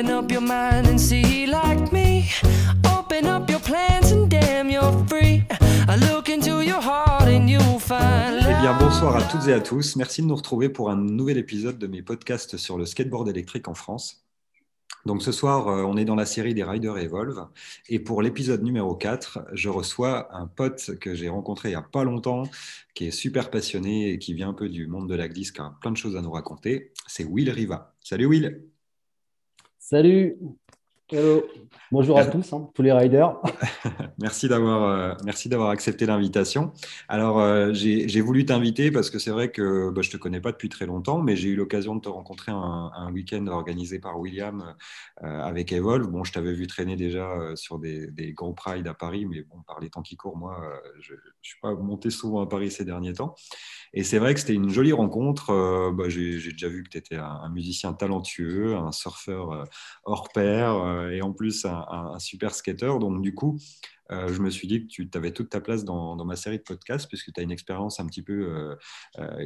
Open up your mind and see like me. Open up your plans and damn, you're free. I look into your heart and you'll find Eh bien, bonsoir à toutes et à tous. Merci de nous retrouver pour un nouvel épisode de mes podcasts sur le skateboard électrique en France. Donc ce soir, euh, on est dans la série des Riders Evolve. Et pour l'épisode numéro 4, je reçois un pote que j'ai rencontré il n'y a pas longtemps, qui est super passionné et qui vient un peu du monde de la glisse, qui a plein de choses à nous raconter. C'est Will Riva. Salut Will Salut Hello Bonjour à tous, hein, tous les riders. Merci d'avoir euh, merci d'avoir accepté l'invitation. Alors euh, j'ai j'ai voulu t'inviter parce que c'est vrai que bah, je te connais pas depuis très longtemps, mais j'ai eu l'occasion de te rencontrer un, un week-end organisé par William euh, avec Evolve. Bon, je t'avais vu traîner déjà sur des, des gros prides à Paris, mais bon, par les temps qui courent, moi, je, je suis pas monté souvent à Paris ces derniers temps. Et c'est vrai que c'était une jolie rencontre. Euh, bah, j'ai déjà vu que tu étais un, un musicien talentueux, un surfeur euh, hors pair euh, et en plus un, un- un super skater. Donc du coup, je me suis dit que tu avais toute ta place dans, dans ma série de podcasts puisque tu as une expérience un petit peu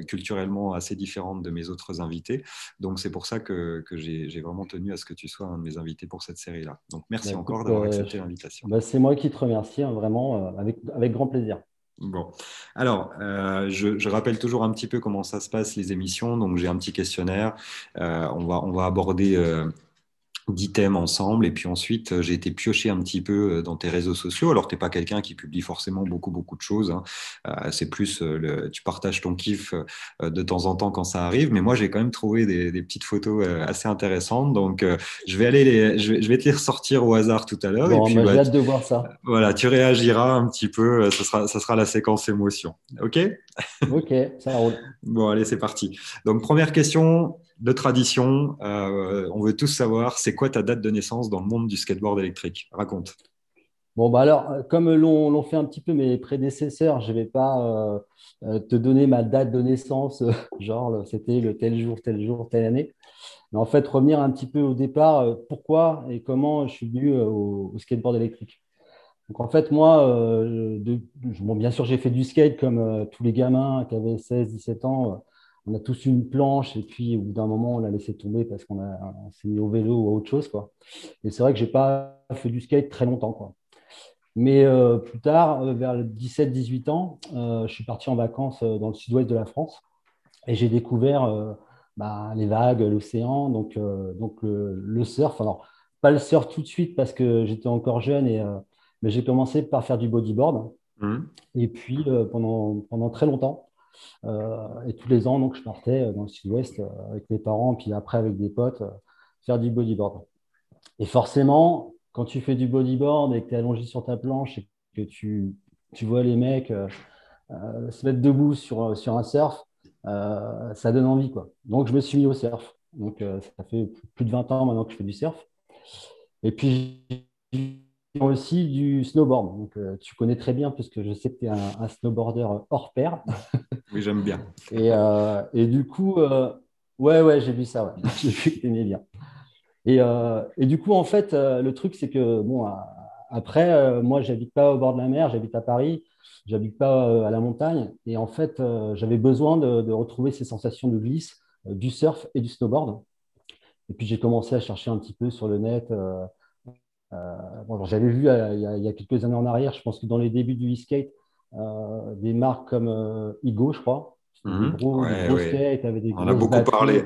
culturellement assez différente de mes autres invités. Donc c'est pour ça que, que j'ai vraiment tenu à ce que tu sois un de mes invités pour cette série-là. Donc merci Bah, encore d'avoir accepté l'invitation. Bah, c'est moi qui te remercie, hein, vraiment, avec, avec grand plaisir. Bon, alors, euh, je, rappelle toujours un petit peu comment ça se passe, les émissions. Donc, j'ai un petit questionnaire. Euh, on va, on va aborder euh, 10 thèmes ensemble. Et puis ensuite, euh, j'ai été piocher un petit peu euh, dans tes réseaux sociaux. Alors, tu n'es pas quelqu'un qui publie forcément beaucoup, beaucoup de choses. hein. Euh, c'est plus, le, tu partages ton kiff de temps en temps quand ça arrive. Mais moi, j'ai quand même trouvé des, des petites photos assez intéressantes. Donc, euh, je, vais aller les, je, vais, je vais te les ressortir au hasard tout à l'heure. Bon, bah, bah, j'ai hâte de voir ça. voilà, tu réagiras un petit peu. Ce sera, ça sera la séquence émotion. OK? Ok, ça roule. Bon, allez, c'est parti. Donc, première question de tradition. Euh, on veut tous savoir, c'est quoi ta date de naissance dans le monde du skateboard électrique? Raconte. Bon, bah alors, euh, comme l'ont fait un petit peu mes prédécesseurs, je ne vais pas euh, te donner ma date de naissance, genre c'était le tel jour, tel jour, telle année. Mais en fait, revenir un petit peu au départ, pourquoi et comment je suis venu au, skateboard électrique? Donc en fait, moi, bon, bien sûr, j'ai fait du skate comme tous les gamins qui avaient 16, 17 ans. On a tous une planche et puis au bout d'un moment, on l'a laissé tomber parce qu'on s'est mis au vélo ou à autre chose, quoi. Et c'est vrai que j'ai pas fait du skate très longtemps, quoi. Mais euh, plus tard, euh, vers le 17-18 ans, euh, je suis parti en vacances dans le sud-ouest de la France et j'ai découvert euh, bah, les vagues, l'océan, donc, donc le, le surf. Alors, pas le surf tout de suite parce que j'étais encore jeune, et, mais j'ai commencé par faire du bodyboard. Hum, Et puis, pendant, pendant très longtemps, et tous les ans, donc, je partais euh, dans le sud-ouest euh, avec mes parents, puis après avec des potes, euh, faire du bodyboard. Et forcément, quand tu fais du bodyboard et que tu es allongé sur ta planche et que tu, tu vois les mecs euh, euh, se mettre debout sur, sur un surf, euh, ça donne envie, quoi. Donc, je me suis mis au surf. Donc, euh, ça fait plus de 20 ans maintenant que je fais du surf. Et puis, j'ai aussi du snowboard. Donc, euh, tu connais très bien puisque je sais que tu es un snowboarder hors pair. Oui, j'aime bien. Et, euh, et du coup, euh, ouais, ouais, j'ai vu ça. J'ai vu que tu bien. Et, euh, et du coup, en fait, le truc, c'est que, bon, après, moi, j'habite pas au bord de la mer, j'habite à Paris, j'habite pas à la montagne. Et en fait, j'avais besoin de, retrouver ces sensations de glisse, du surf et du snowboard. Et puis, j'ai commencé à chercher un petit peu sur le net. bon, j'avais vu il y, a, y a quelques années en arrière, je pense que dans les débuts du e-skate, euh, des marques comme euh, Igo, je crois. Mhm. Des gros, des Ouais, gros ouais. skates avec des On a beaucoup batteries, parlé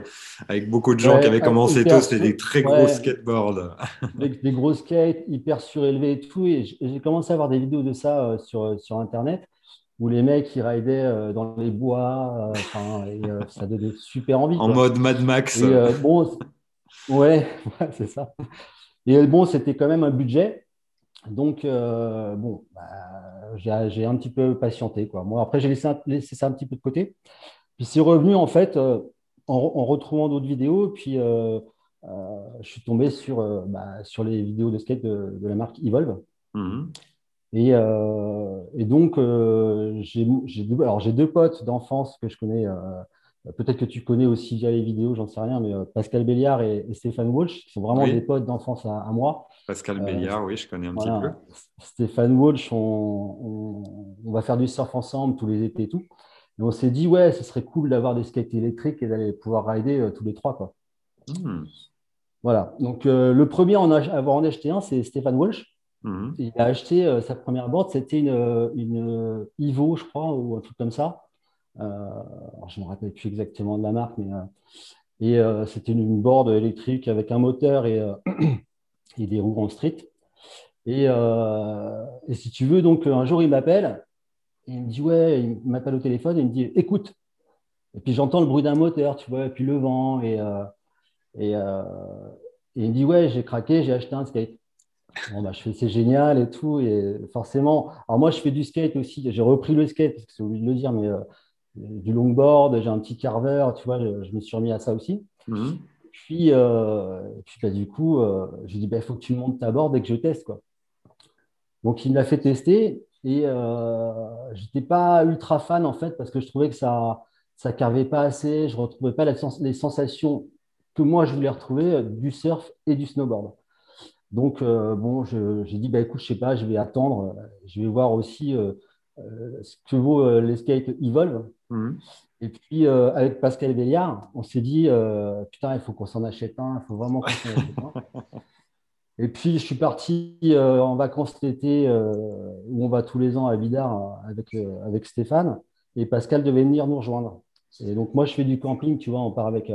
avec beaucoup de gens Ouais, qui avaient ah, commencé tôt. C'était des très gros skateboards. avec des gros skates hyper surélevés et tout. Et j'ai commencé à voir des vidéos de ça euh, sur, sur Internet où les mecs ils ridaient dans les bois. et, ça donnait super envie. En quoi. mode Mad Max. Et, bon, ouais, c'est ça. Et bon, c'était quand même un budget. Donc, euh, bon, bah, j'ai un petit peu patienté. Quoi. Moi, après, j'ai laissé, ça un petit peu de côté. Puis c'est revenu, en fait, euh, en, en retrouvant d'autres vidéos. Puis, euh, je suis tombé sur, bah, sur les vidéos de skate de, de la marque Evolve. Mhm. Et, et donc, j'ai deux, alors, j'ai deux potes d'enfance que je connais. Peut-être que tu connais aussi via les vidéos, j'en sais rien, mais Pascal Béliard et, et Stéphane Walsh, qui sont vraiment Oui. des potes d'enfance à, à moi. Pascal Euh, Béliard, oui, je connais un petit peu. Stéphane Walsh, on, on- on va faire du surf ensemble tous les étés et tout. Et on s'est dit, ouais, ce serait cool d'avoir des skates électriques et d'aller pouvoir rider euh, tous les trois. Quoi. Hmm. Voilà. Donc, euh, le premier à en avoir en acheté un, c'est Stéphane Walsh. Mhm. Il a acheté euh, sa première board, c'était une, une euh, Ivo, je crois, ou un truc comme ça. Alors, je ne me rappelle plus exactement de la marque, mais et c'était une, une board électrique avec un moteur et, et des en street. Et, euh, et si tu veux, donc un jour il m'appelle et il me dit ouais, il m'appelle au téléphone et il me dit écoute. Et puis j'entends le bruit d'un moteur, tu vois, et puis le vent et, euh, euh, et il me dit ouais, j'ai craqué, j'ai acheté un skate. Bon, bah, je fais c'est génial et tout. Et forcément, alors moi je fais du skate aussi. J'ai repris le skate parce que c'est oublié de le dire, mais du longboard, j'ai un petit carver, tu vois, je, me suis remis à ça aussi. Mhm. Puis, euh, bah, du coup, euh, j'ai dit, il faut que tu montes ta board et que je teste. Quoi. Donc, il me l'a fait tester et euh, je n'étais pas ultra fan en fait parce que je trouvais que ça ça carvait pas assez. Je ne retrouvais pas les sensations que moi je voulais retrouver euh, du surf et du snowboard. Donc, bon, j'ai dit, bah, écoute, je sais pas, je vais attendre. Je vais voir aussi ce que vaut les skates Evolve. Mhm. Et puis, euh, avec Pascal Béliard, on s'est dit, euh, putain, il faut qu'on s'en achète un, il faut vraiment qu'on s'en achète un. Et puis, je suis parti euh, en vacances cet été, euh, où on va tous les ans à euh, avec, avec Stéphane, et Pascal devait venir nous rejoindre. Et donc, moi, je fais du camping, tu vois, on part avec,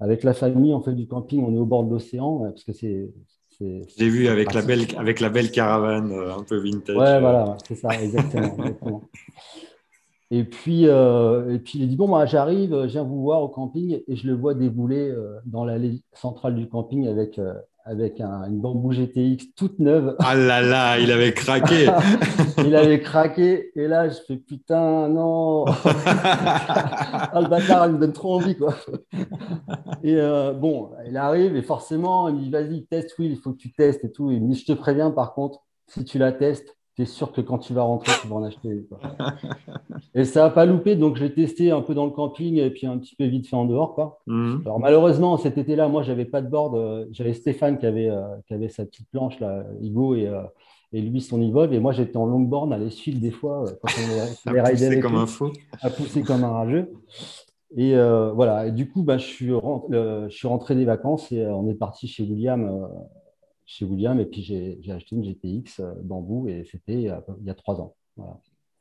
avec la famille, on fait du camping, on est au bord de l'océan, parce que c'est. J'ai vu avec la belle, avec la belle caravane un peu vintage. Ouais, voilà, c'est ça, exactement. exactement. Et puis, euh, et puis, il dit Bon, moi, j'arrive, je viens vous voir au camping, et je le vois débouler euh, dans l'allée centrale du camping avec, euh, avec un- une bambou GTX toute neuve. Ah là là, il avait craqué. il avait craqué, et là, je fais Putain, non Ah, le bâtard, il me donne trop envie, quoi. Et euh, bon, il arrive, et forcément, il me dit Vas-y, teste, oui, il faut que tu testes et tout. Et il me dit Je te préviens, par contre, si tu la testes, tu es sûr que quand tu vas rentrer, tu vas en acheter. quoi. Et ça n'a pas loupé, donc j'ai testé un peu dans le camping et puis un petit peu vite fait en dehors. Quoi. Mhm. Alors malheureusement, cet été-là, moi, j'avais pas de board. euh, J'avais Stéphane qui avait, euh, qui avait sa petite planche, là, Igo, et, euh, et lui son Evolve. Et moi, j'étais en longboard à les suivre des fois quand on les, À pousser comme lui, un fou. à pousser comme un rageux. Et euh, voilà. Et du coup, bah, je, suis je suis rentré des vacances et on est parti chez William. Euh, chez William, et puis j'ai acheté une GTX euh, bambou, et c'était euh, il y a trois ans. Voilà.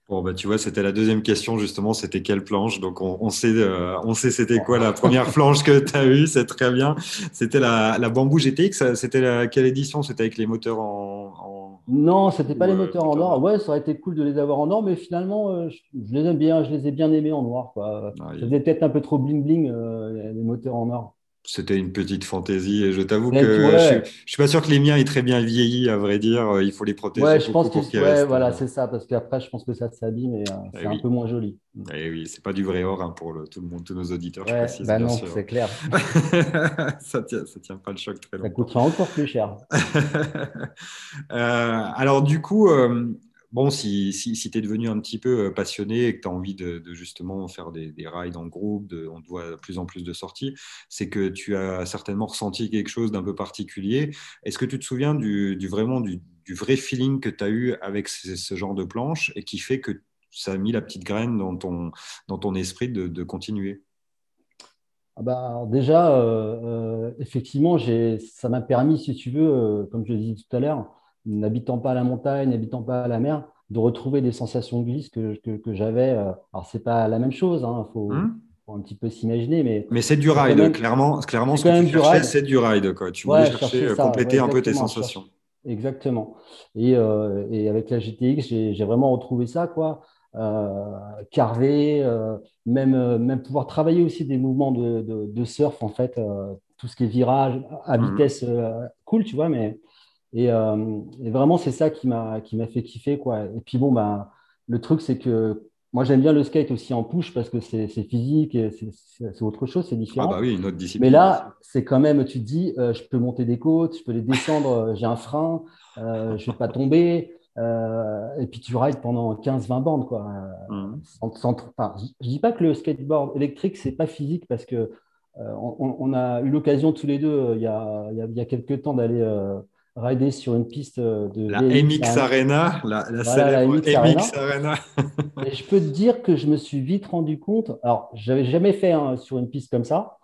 Bon, bah, tu vois, c'était la deuxième question, justement, c'était quelle planche? Donc, on, on sait, euh, on sait c'était quoi la première planche que tu as eue, c'est très bien. C'était la, la Bamboo GTX, c'était la, quelle édition? C'était avec les moteurs en. en- Non, c'était pas les moteurs en or. Ouais, ça aurait été cool de les avoir en or, mais finalement, euh, je, je les aime bien, je les ai bien aimés en noir. Quoi. Ah, Ça faisait peut-être un peu trop bling bling euh, les moteurs en or. C'était une petite fantaisie et je t'avoue que ouais. je, suis, je suis pas sûr que les miens aient très bien vieilli, à vrai dire. Il faut les protéger. Ouais, je pense que qu'ils ouais, voilà, c'est ça, parce qu'après, je pense que ça s'abîme et euh, c'est Eh un oui. peu moins joli. Eh oui, c'est pas du vrai or hein, pour le- tout le monde, tous nos auditeurs, je Ouais, précise, bah bien non, c'est clair. ça tient, ça tient pas le choc très Ça longtemps. coûtera encore plus cher. Euh, alors du coup, euh, bon, si, si, si tu es devenu un petit peu euh, passionné et que tu as envie de, justement faire des, des rides en groupe, on te voit de plus en plus de sorties, c'est que tu as certainement ressenti quelque chose d'un peu particulier. Est-ce que tu te souviens du, vraiment du, vrai feeling que tu as eu avec ce, genre de planche et qui fait que ça a mis la petite graine dans ton, dans ton esprit de, continuer? Ah bah, déjà, euh, euh, effectivement, ça m'a permis, si tu veux, comme je le disais tout à l'heure, n'habitant pas à la montagne, n'habitant pas à la mer, de retrouver des sensations de glisse que, que, que j'avais. euh, alors, c'est pas la même chose, il faut, Hum faut un petit peu s'imaginer, mais Mais c'est du ride, même- clairement, clairement ce que tu cherchais, ride. c'est du ride. Quoi. Tu Ouais, voulais chercher, euh, ça, compléter ouais, un peu tes sensations. Exactement. Et, euh, et avec la GTX, j'ai j'ai vraiment retrouvé ça, quoi. Euh, euh, même, euh, même pouvoir travailler aussi des mouvements de, de, de surf, en fait, euh, tout ce qui est virage à Mhm. vitesse euh, cool, tu vois, mais et, euh, et vraiment, c'est ça qui m'a qui m'a fait kiffer, quoi. Et puis bon, bah, le truc, c'est que moi, j'aime bien le skate aussi en push parce que c'est physique, c'est autre chose, c'est Ah différent. bah oui, une autre discipline. Mais là, c'est quand même, tu te dis, euh, je peux monter des côtes, je peux les descendre, euh, j'ai un frein, euh, je ne vais pas tomber. euh, et puis tu rides pendant 15-20 bandes. Quoi. Mhm. sans- sans- enfin, je ne dis pas que le skateboard électrique, c'est pas physique parce que on, on a eu l'occasion tous les deux, il y a, il y a, quelques temps, d'aller rider sur une piste euh, de La BMX MX Arena, la, la Voilà, la célèbre MX MX Arena. et je peux te dire que je me suis vite rendu compte, alors j'avais jamais fait hein, sur une piste comme ça,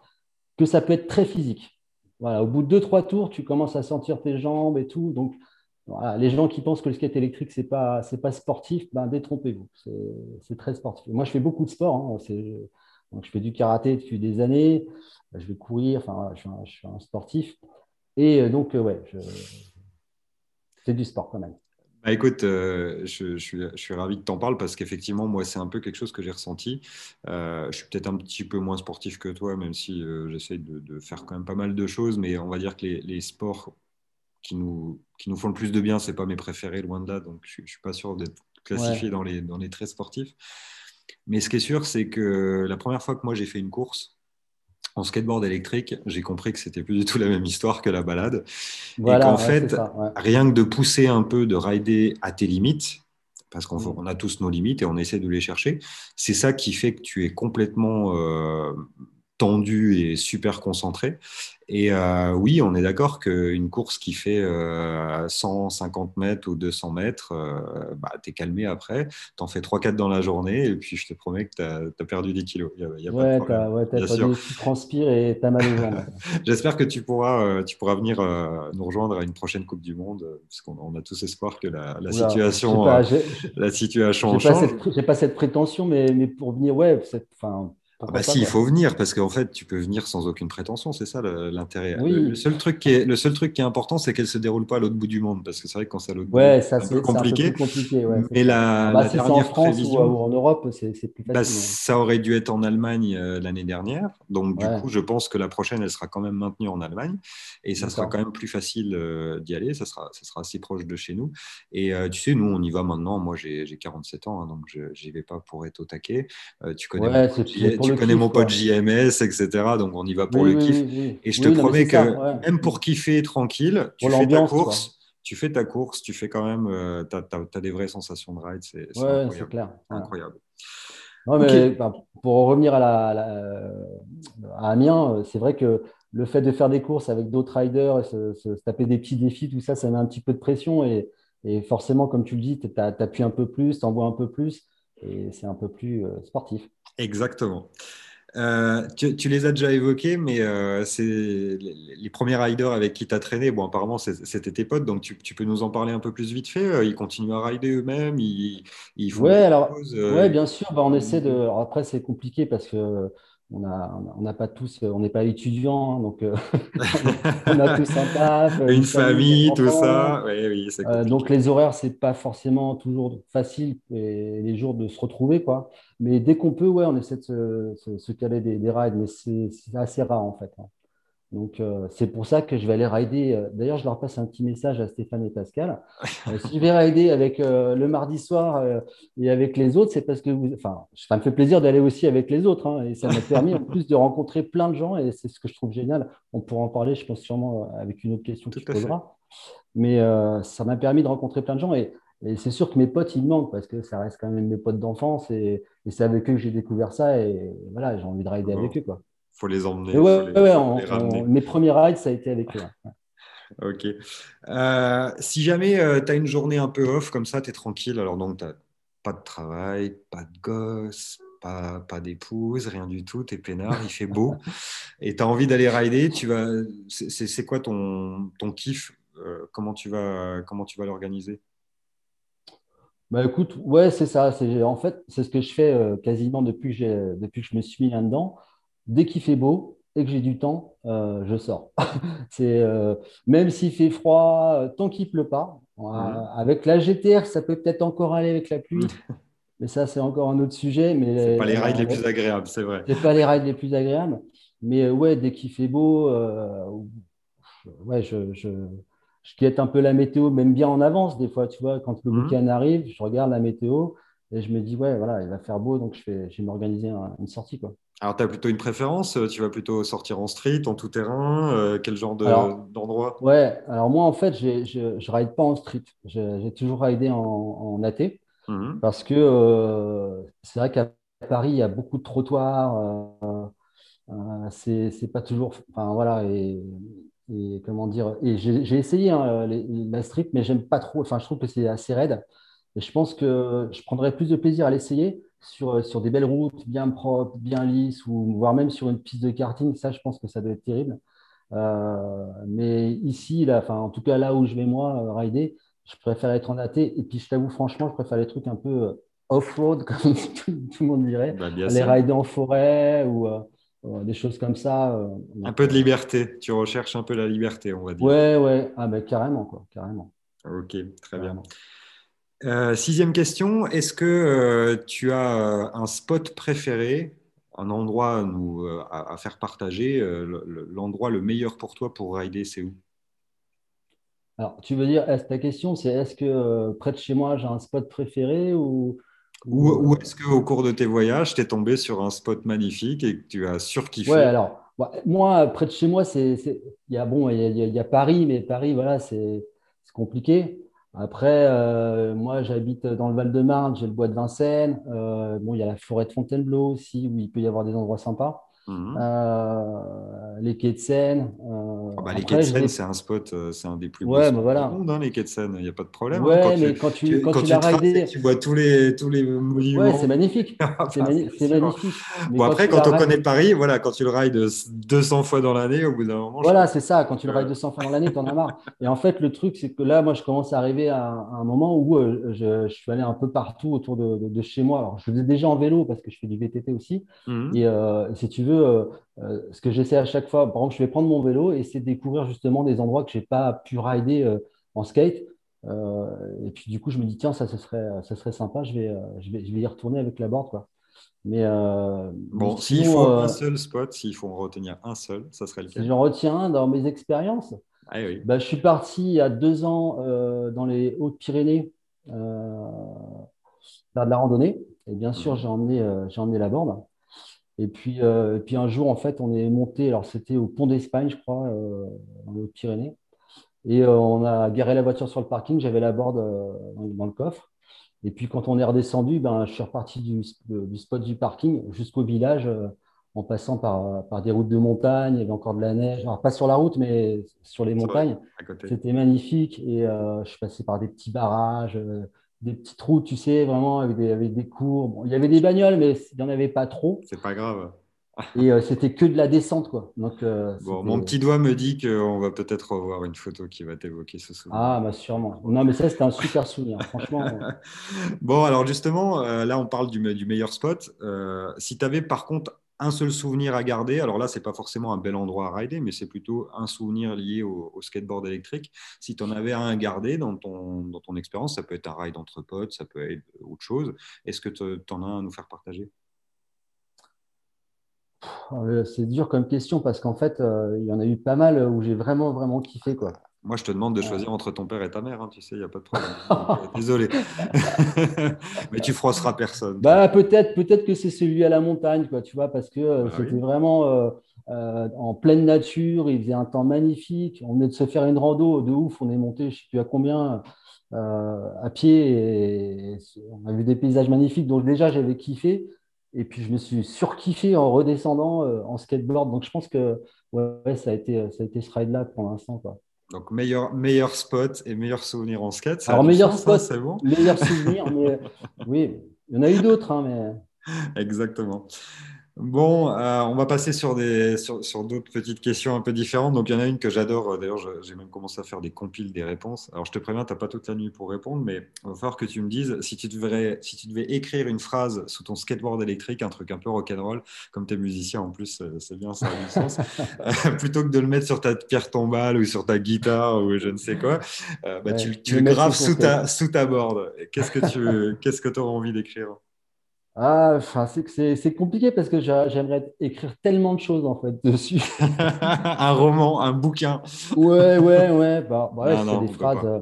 que ça peut être très physique. voilà, au bout de deux, trois tours, tu commences à sentir tes jambes et tout. Donc, les gens qui pensent que le skate électrique, ce n'est pas, pas sportif, ben, détrompez-vous. C'est très sportif. Moi, je fais beaucoup de sport. Hein. Donc, je fais du karaté depuis des années. Je vais courir. Enfin, je, suis un, sportif. Et euh, donc, euh, ouais, je... c'est du sport quand même. Bah, écoute, euh, je, suis, je, suis, ravi que tu en parles parce qu'effectivement, moi, c'est un peu quelque chose que j'ai ressenti. je suis peut-être un petit peu moins sportif que toi, même si j'essaie de, de, faire quand même pas mal de choses, mais on va dire que les, les sports qui nous, qui nous font le plus de bien, c'est pas mes préférés, loin de là, donc je, ne suis pas sûr d'être classifié dans, les, dans les très sportifs. Mais ce qui est sûr, c'est que la première fois que moi j'ai fait une course en skateboard électrique, j'ai compris que c'était plus du tout la même histoire que la balade. et qu'en fait, rien que de pousser un peu, de rider à tes limites, parce qu'on mm. a tous nos limites et on essaie de les chercher, c'est ça qui fait que tu es complètement euh, tendu et super concentré. Et euh, oui, on est d'accord qu'une course qui fait 150 euh, mètres ou 200 mètres, euh, bah, tu es calmé après, tu en fais 3-4 dans la journée, et puis je te promets que tu as, perdu 10 kilos. Y a, y a ouais, tu transpires et tu as mal aux jambes. J'espère que tu pourras, tu pourras venir nous rejoindre à une prochaine Coupe du Monde, parce qu'on a tous espoir que la, situation, la situation change. J'ai pas cette prétention, mais, mais pour venir, ouais, enfin ah bah si, il faut venir parce qu'en fait, tu peux venir sans aucune prétention, c'est ça l'intérêt. Le, seul truc qui est, le seul truc qui est important, c'est qu'elle se déroule pas à l'autre bout du monde parce que c'est vrai que quand c'est à l'autre bout, c'est un peu compliqué. mais la, bah, dernière en France prévision, ou, en Europe, c'est plus bah, facile. ça aurait dû être en Allemagne euh, l'année dernière, donc du coup, je pense que la prochaine, elle sera quand même maintenue en Allemagne et ça sera quand même plus facile euh, d'y aller. Ça sera, ça sera assez proche de chez nous. Et euh, tu sais, nous, on y va maintenant. Moi, j'ai 47 ans, hein, donc je n'y vais pas pour être au taquet. tu connais tu connais mon pote JMS, etc. Donc on y va pour le kiff. Et je te promets que même pour kiffer tranquille, tu fais ta course. Tu fais ta course, tu fais quand même, euh, tu as, des vraies sensations de ride, c'est incroyable. Clair. incroyable. Bah, pour revenir à, la, à Amiens, euh, c'est vrai que le fait de faire des courses avec d'autres riders, se, taper des petits défis, tout ça, ça met un petit peu de pression. Et, et forcément, comme tu le dis, tu appuies un peu plus, tu envoies un peu plus, et c'est un peu plus euh, sportif. Exactement. Euh, tu, les as déjà évoqués, mais euh, c'est les, premiers riders avec qui tu as traîné. Bon, apparemment, c'était tes potes, donc tu, peux nous en parler un peu plus vite fait. Euh, ils continuent à rider eux-mêmes, ils, ils font ouais, alors, ouais, bien sûr. Bah, on essaie de. après, c'est compliqué parce que on n'a pas tous, on n'est pas étudiants, hein, donc on a tous un taf, une, famille, tout ça. Oui, oui, euh, donc les horaires, c'est pas forcément toujours facile et les jours de se retrouver, quoi. Mais dès qu'on peut, ouais, on essaie de se, se, caler des, des, rides, mais c'est assez rare en fait. Hein. Donc, euh, c'est pour ça que je vais aller rider. Euh, d'ailleurs, je leur passe un petit message à Stéphane et Pascal. Euh, si je vais rider avec le mardi soir et avec les autres, c'est parce que vous... enfin, ça me fait plaisir d'aller aussi avec les autres. Hein, et ça m'a permis en plus de rencontrer plein de gens. Et c'est ce que je trouve génial. On pourra en parler, je pense, sûrement avec une autre question que tu poseras. Mais ça m'a permis de rencontrer plein de gens. Et, c'est sûr que mes potes, ils me manquent parce que ça reste quand même mes potes d'enfance. Et, c'est avec eux que j'ai découvert ça. Et voilà, j'ai envie de rider avec eux. Quoi faut les emmener. les, mes premiers rides, ça a été avec eux. ok. Euh, si jamais euh, tu as une journée un peu off comme ça, tu es tranquille, alors donc tu pas de travail, pas de gosse, pas, pas d'épouse, rien du tout, tu es peinard, il fait beau, et tu as envie d'aller rider, tu vas... c'est quoi ton, ton kiff euh, Comment tu vas, comment tu vas l'organiser? Bah écoute, ouais, c'est ça. En fait, c'est ce que je fais quasiment depuis que, depuis que je me suis mis là-dedans dès qu'il fait beau et que j'ai du temps, euh, je sors. c'est euh, même s'il fait froid, euh, tant qu'il pleut pas. Avec la GTR, ça peut peut-être encore aller avec la pluie. mais ça, c'est encore un autre sujet. Mais c'est pas les rides les plus agréables, c'est vrai. C'est pas les rides les plus agréables. Mais ouais, dès qu'il fait beau, ouais, je, je, je, guette un peu la météo, même bien en avance des fois, tu vois, quand le mmh. week-end arrive, je regarde la météo et je me dis, ouais, voilà, il va faire beau, donc je vais, je vais m'organiser une sortie. Quoi. Alors, tu as plutôt une préférence Tu vas plutôt sortir en street, en tout terrain euh, Quel genre d'endroit? Ouais, alors moi, en fait, je ne ride pas en street. J'ai toujours ridé en, en AT mmh parce que euh, c'est vrai qu'à Paris, il y a beaucoup de trottoirs. Euh, euh c'est pas toujours. Enfin, voilà. Et, comment dire Et j'ai essayé hein, la street, mais j'aime pas trop. Enfin, je trouve que c'est assez raide. Et je pense que je prendrais plus de plaisir à l'essayer sur, sur des belles routes bien propres, bien lisses, ou voire même sur une piste de karting. Ça, je pense que ça doit être terrible. mais ici, là, enfin, en tout cas là où je vais moi, rider, je préfère être en AT. Et puis je t'avoue, franchement, je préfère les trucs un peu off-road, comme tout, le monde dirait. Bah, les rider en forêt ou des choses comme ça. un peu de liberté. Tu recherches un peu la liberté, on va dire. Ouais, ouais. Ah, ben, carrément, quoi. Carrément. Ok, très bien. Euh, sixième question, est-ce que euh, tu as euh, un spot préféré, un endroit nous, à, faire partager, l'endroit le meilleur pour toi pour rider, c'est où? Alors, tu veux dire, ta question, c'est est-ce que près de chez moi, j'ai un spot préféré ou, ou, est-ce qu'au cours de tes voyages, tu es tombé sur un spot magnifique et que tu as surkiffé? Ouais, alors, moi, près de chez moi, c'est, il y a bon, y, y a Paris, mais Paris, voilà, c'est compliqué. Après, euh, moi, j'habite dans le Val-de-Marne, j'ai le bois de Vincennes. Euh, bon, il y a la forêt de Fontainebleau aussi, où il peut y avoir des endroits sympas. Mhm. Euh, les quais de Seine. Ah bah, les Seine, c'est un spot, c'est un des plus beaux ouais, bah voilà. du monde, hein, les Seine, il n'y a pas de problème. Hein. Ouais, quand mais tu, quand tu, quand, tu, ridé... tu vois tous les, tous les monuments. Ouais, c'est magnifique. Ah, c'est magnifique. bon, après, quand, on connaît Paris, voilà, quand tu le rides 200 fois dans l'année, au bout d'un moment. Voilà, c'est ça. Quand tu le rides 200 fois dans l'année, tu en as marre. Et en fait, le truc, c'est que là, moi, je commence à arriver à, un moment où euh, je, suis allé un peu partout autour de, de, chez moi. Alors, je faisais déjà en vélo parce que je fais du VTT aussi. Mhm. Et euh, si tu veux, euh, ce que j'essaie à chaque fois, par exemple, je vais prendre mon vélo et essayer de découvrir justement des endroits que je n'ai pas pu rider euh, en skate. Euh, et puis du coup, je me dis, tiens, ça, ce serait, ça serait sympa, je vais, je, vais, je vais y retourner avec la board. Quoi. Mais, bon, s'il faut un seul spot, s'il faut en retenir un seul, ça serait lequel Si j'en retiens un dans mes expériences, ah, oui. bah, je suis parti il y a deux ans dans les Hautes-Pyrénées faire de la randonnée. Et bien sûr, mmh. j'ai emmené, j'ai emmené la board. Et puis, euh, puis un jour, en fait, on est monté, alors c'était au pont d'Espagne, je crois, euh, dans les Pyrénées. Et euh, on a garé la voiture sur le parking, j'avais la board dans, le coffre. Et puis quand on est redescendu, ben, je suis reparti du, spot du parking jusqu'au village en passant par, par, des routes de montagne, il y avait encore de la neige, alors pas sur la route, mais sur les montagnes. C'était magnifique. Et je suis passé par des petits barrages, des petites routes, tu sais, vraiment avec des, avec des cours. il y avait des bagnoles, mais il n'y en avait pas trop. C'est pas grave. Et euh, c'était que de la descente, quoi. Donc, euh, bon, mon petit doigt me dit qu'on va peut-être revoir une photo qui va t'évoquer ce souvenir. Ah, bah sûrement. Non, mais ça, c'était un super souvenir, franchement. bon, alors justement, euh, là, on parle du, du meilleur spot. si tu avais par contre un seul souvenir à garder. Alors là, ce n'est pas forcément un bel endroit à rider, mais c'est plutôt un souvenir lié au, skateboard électrique. Si tu en avais un à garder dans ton, dans expérience, ça peut être un ride entre potes, ça peut être autre chose. Est-ce que tu en as un à nous faire partager? Euh, c'est dur comme question parce qu'en fait, euh, il y en a eu pas mal où j'ai vraiment, vraiment kiffé. Quoi. Moi, je te demande de choisir entre ton père et ta mère, hein, tu sais, il n'y a pas de problème. Euh, désolé. Mais tu froisseras personne. Bah, peut-être peut que c'est celui à la montagne, quoi, tu vois, parce que euh, bah c'était vraiment euh, en pleine nature, il faisait un temps magnifique. On venait de se faire une rando de ouf, on est monté, je ne sais plus à combien, à pied, et on a vu des paysages magnifiques. Donc, déjà, j'avais kiffé. Et puis, je me suis surkiffé en redescendant en skateboard. Donc, je pense que ouais, ça, a été, ça a été ce ride-là pour l'instant. Quoi. Donc, meilleur, meilleur spot et meilleur souvenir en skate. Alors, meilleur hein, spot, c'est bon? Meilleur souvenir, mais oui, il y en a eu d'autres. Hein, mais... Exactement. Bon, euh, on va passer sur, des, sur, sur d'autres petites questions un peu différentes. Donc, il y en a une que j'adore. Euh, d'ailleurs, j'ai même commencé à faire des compiles des réponses. Alors, je te préviens, tu n'as pas toute la nuit pour répondre, mais il va falloir que tu me dises si tu, devrais, si tu devais écrire une phrase sous ton skateboard électrique, un truc un peu rock'n'roll, comme tu es musicien en plus, euh, c'est bien, ça a du sens, plutôt que de le mettre sur ta pierre tombale ou sur ta guitare ou je ne sais quoi, bah, tu, tu le graves sous ta, sous ta board. Qu'est-ce que tu qu'est-ce que auras envie d'écrire? Ah, enfin, c'est compliqué parce que j'aimerais écrire tellement de choses en fait dessus. un roman, un bouquin. ouais, ouais, ouais. Bah, bah c'est des phrases. Euh,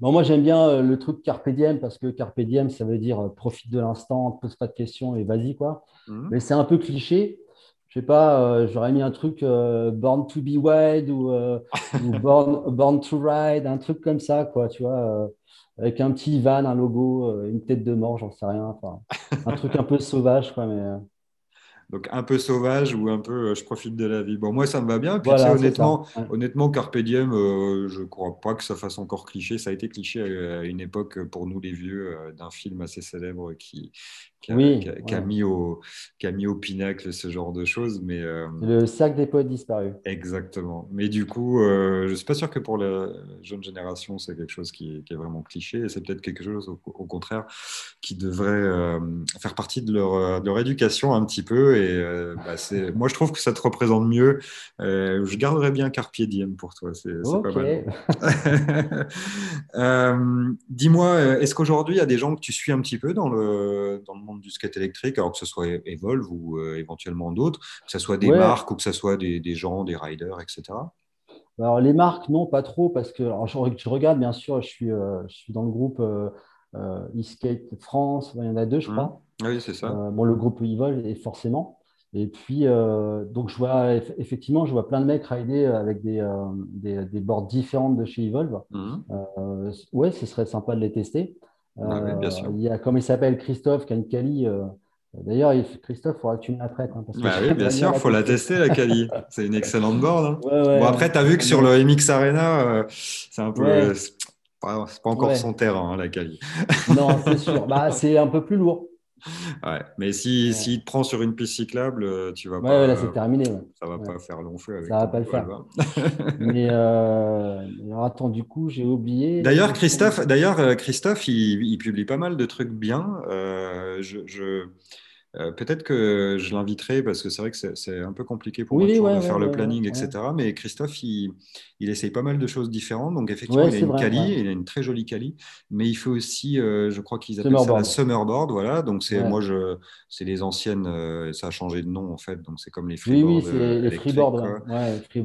bon, moi, j'aime bien euh, le truc carpe diem parce que carpe diem, ça veut dire euh, profite de l'instant, pose pas de questions et vas-y quoi. Mhm. Mais c'est un peu cliché. Je sais pas, j'aurais mis un truc Born to be wild ou, ou born, born, to ride, un truc comme ça quoi, tu vois avec un petit van, un logo, euh, une tête de mort, j'en sais rien. Enfin, un truc un peu sauvage, quoi, mais. Euh. Donc un peu sauvage ou un peu euh, je profite de la vie. Bon, moi ça me va bien. Puis honnêtement, honnêtement, Carpe Diem, je ne crois pas que ça fasse encore cliché. Ça a été cliché à une époque pour nous les vieux d'un film assez célèbre qui, qui a, Oui, qui a- qui a ouais. mis au, qui a mis au pinacle ce genre de choses. Mais euh, Le sac des poètes disparus. exactement. Mais du coup, euh, je suis pas sûr que pour la jeune génération, c'est quelque chose qui, qui est vraiment cliché. Et c'est peut-être quelque chose, au, au contraire, qui devrait euh, faire partie de leur, de leur éducation un petit peu. Et bah, c'est, moi, je trouve que ça te représente mieux. Je garderais bien Carpe Diem pour toi. C'est, pas mal. Dis-moi, est-ce qu'aujourd'hui, il y a des gens que tu suis un petit peu dans le, dans le monde du skate électrique, alors que ce soit Evolve ou euh, éventuellement d'autres, que ce soit des Ouais. marques ou que ce soit des, des gens, des riders, etc. Alors, les marques, non, pas trop, parce que alors, je, je regarde, bien sûr, je suis, euh, je suis dans le groupe euh, eSkate France, il y en a deux, je Mhm. crois. Oui, c'est ça. Bon, le groupe Evol, et forcément. Et puis, euh, donc, je vois, eff- effectivement, je vois plein de mecs rider avec des, euh, des, des boards différentes de chez Evolve. Euh, ouais, ce serait sympa de les tester. Ah oui, bien Euh, sûr. il y a, comme il s'appelle, Christophe Canicali. euh, D'ailleurs, il- Christophe, il faudra que tu me la prêtes. hein, parce que Bah oui, bien sûr, la faut la tester. la Cali. C'est une excellente board. hein. Ouais, ouais, Bon, après, tu as vu que sur le MX Arena, euh, c'est un peu. Ouais. C'est pas, encore son terrain, hein, la Cali. Non, c'est sûr. Bah, c'est un peu plus lourd. Ouais. Mais si, Ouais. s'il te prend sur une piste cyclable, euh, tu vas Ouais, pas. là, c'est terminé. Ça va pas faire long feu avec Ça va pas le faire. Mais euh, alors, attends, du coup, j'ai oublié. D'ailleurs, Christophe, d'ailleurs, euh, Christophe, il, il publie pas mal de trucs bien. Euh, je, je- euh, peut-être que je l'inviterai parce que c'est vrai que c'est c'est un peu compliqué pour moi Oui, toujours ouais, de ouais, faire le planning, etc. Mais Christophe, il, il essaye pas mal de choses différentes. Donc, effectivement, il a c'est une vrai, Cali, il a une très jolie Cali, mais il fait aussi, euh, je crois qu'ils appellent ça la Summerboard. Voilà. Donc, c'est moi, je, c'est les anciennes, euh, ça a changé de nom en fait. Donc, c'est comme les Oui, freeboards oui, c'est euh, les freeboards.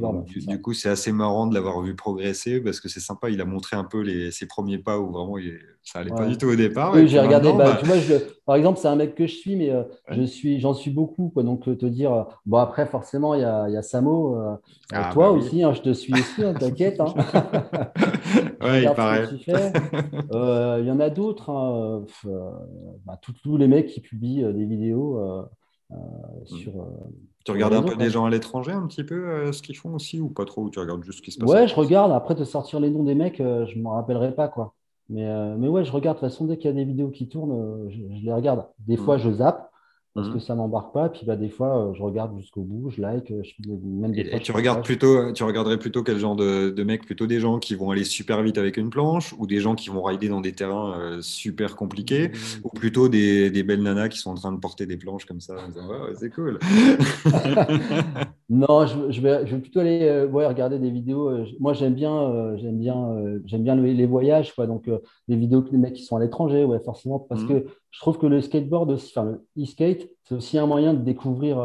Donc, c'est du, coup, c'est assez marrant de l'avoir vu progresser parce que c'est sympa. Il a montré un peu les, ses premiers pas où vraiment il- ça allait pas du tout au départ. Oui, j'ai regardé. Bah, bah, tu vois, je, par exemple, c'est un mec que je suis, mais euh, je suis, j'en suis beaucoup. Quoi, donc, euh, te dire. euh, Bon, après, forcément, il y a, il y a Samo. euh, Ah, toi bah oui. aussi, hein, je te suis aussi, hein, t'inquiète. hein. Ouais, il paraît. Il y en a d'autres. hein, tous, tous les mecs qui publient des vidéos euh, sur. Tu regardes un peu des gens à l'étranger un petit peu euh, ce qu'ils font aussi ou pas trop ou tu regardes juste ce qui se passe Ouais, je regarde. Après, te sortir les noms des mecs, euh, je ne m'en rappellerai pas, quoi. Mais, euh, mais ouais, je regarde. De toute façon, dès qu'il y a des vidéos qui tournent, euh, je, je les regarde. Des fois, Mhm. je zappe parce que Mhm. ça m'embarque pas. Puis bah, des fois, euh, je regarde jusqu'au bout, je like. je, même des Et, fois, et je tu regardes plutôt, tu regarderais plutôt quel genre de, de mecs? Plutôt des gens qui vont aller super vite avec une planche ou des gens qui vont rider dans des terrains euh, super compliqués ou plutôt des, des belles nanas qui sont en train de porter des planches comme ça en disant ouais, c'est cool. Non, je, je vais, je vais plutôt aller euh, ouais, regarder des vidéos. euh, moi, j'aime bien, euh, j'aime bien, euh, j'aime bien les, les voyages, quoi. Donc, des vidéos que les mecs qui sont à l'étranger, ouais, forcément, parce Mhm. que je trouve que le skateboard aussi, enfin, le e-skate, c'est aussi un moyen de découvrir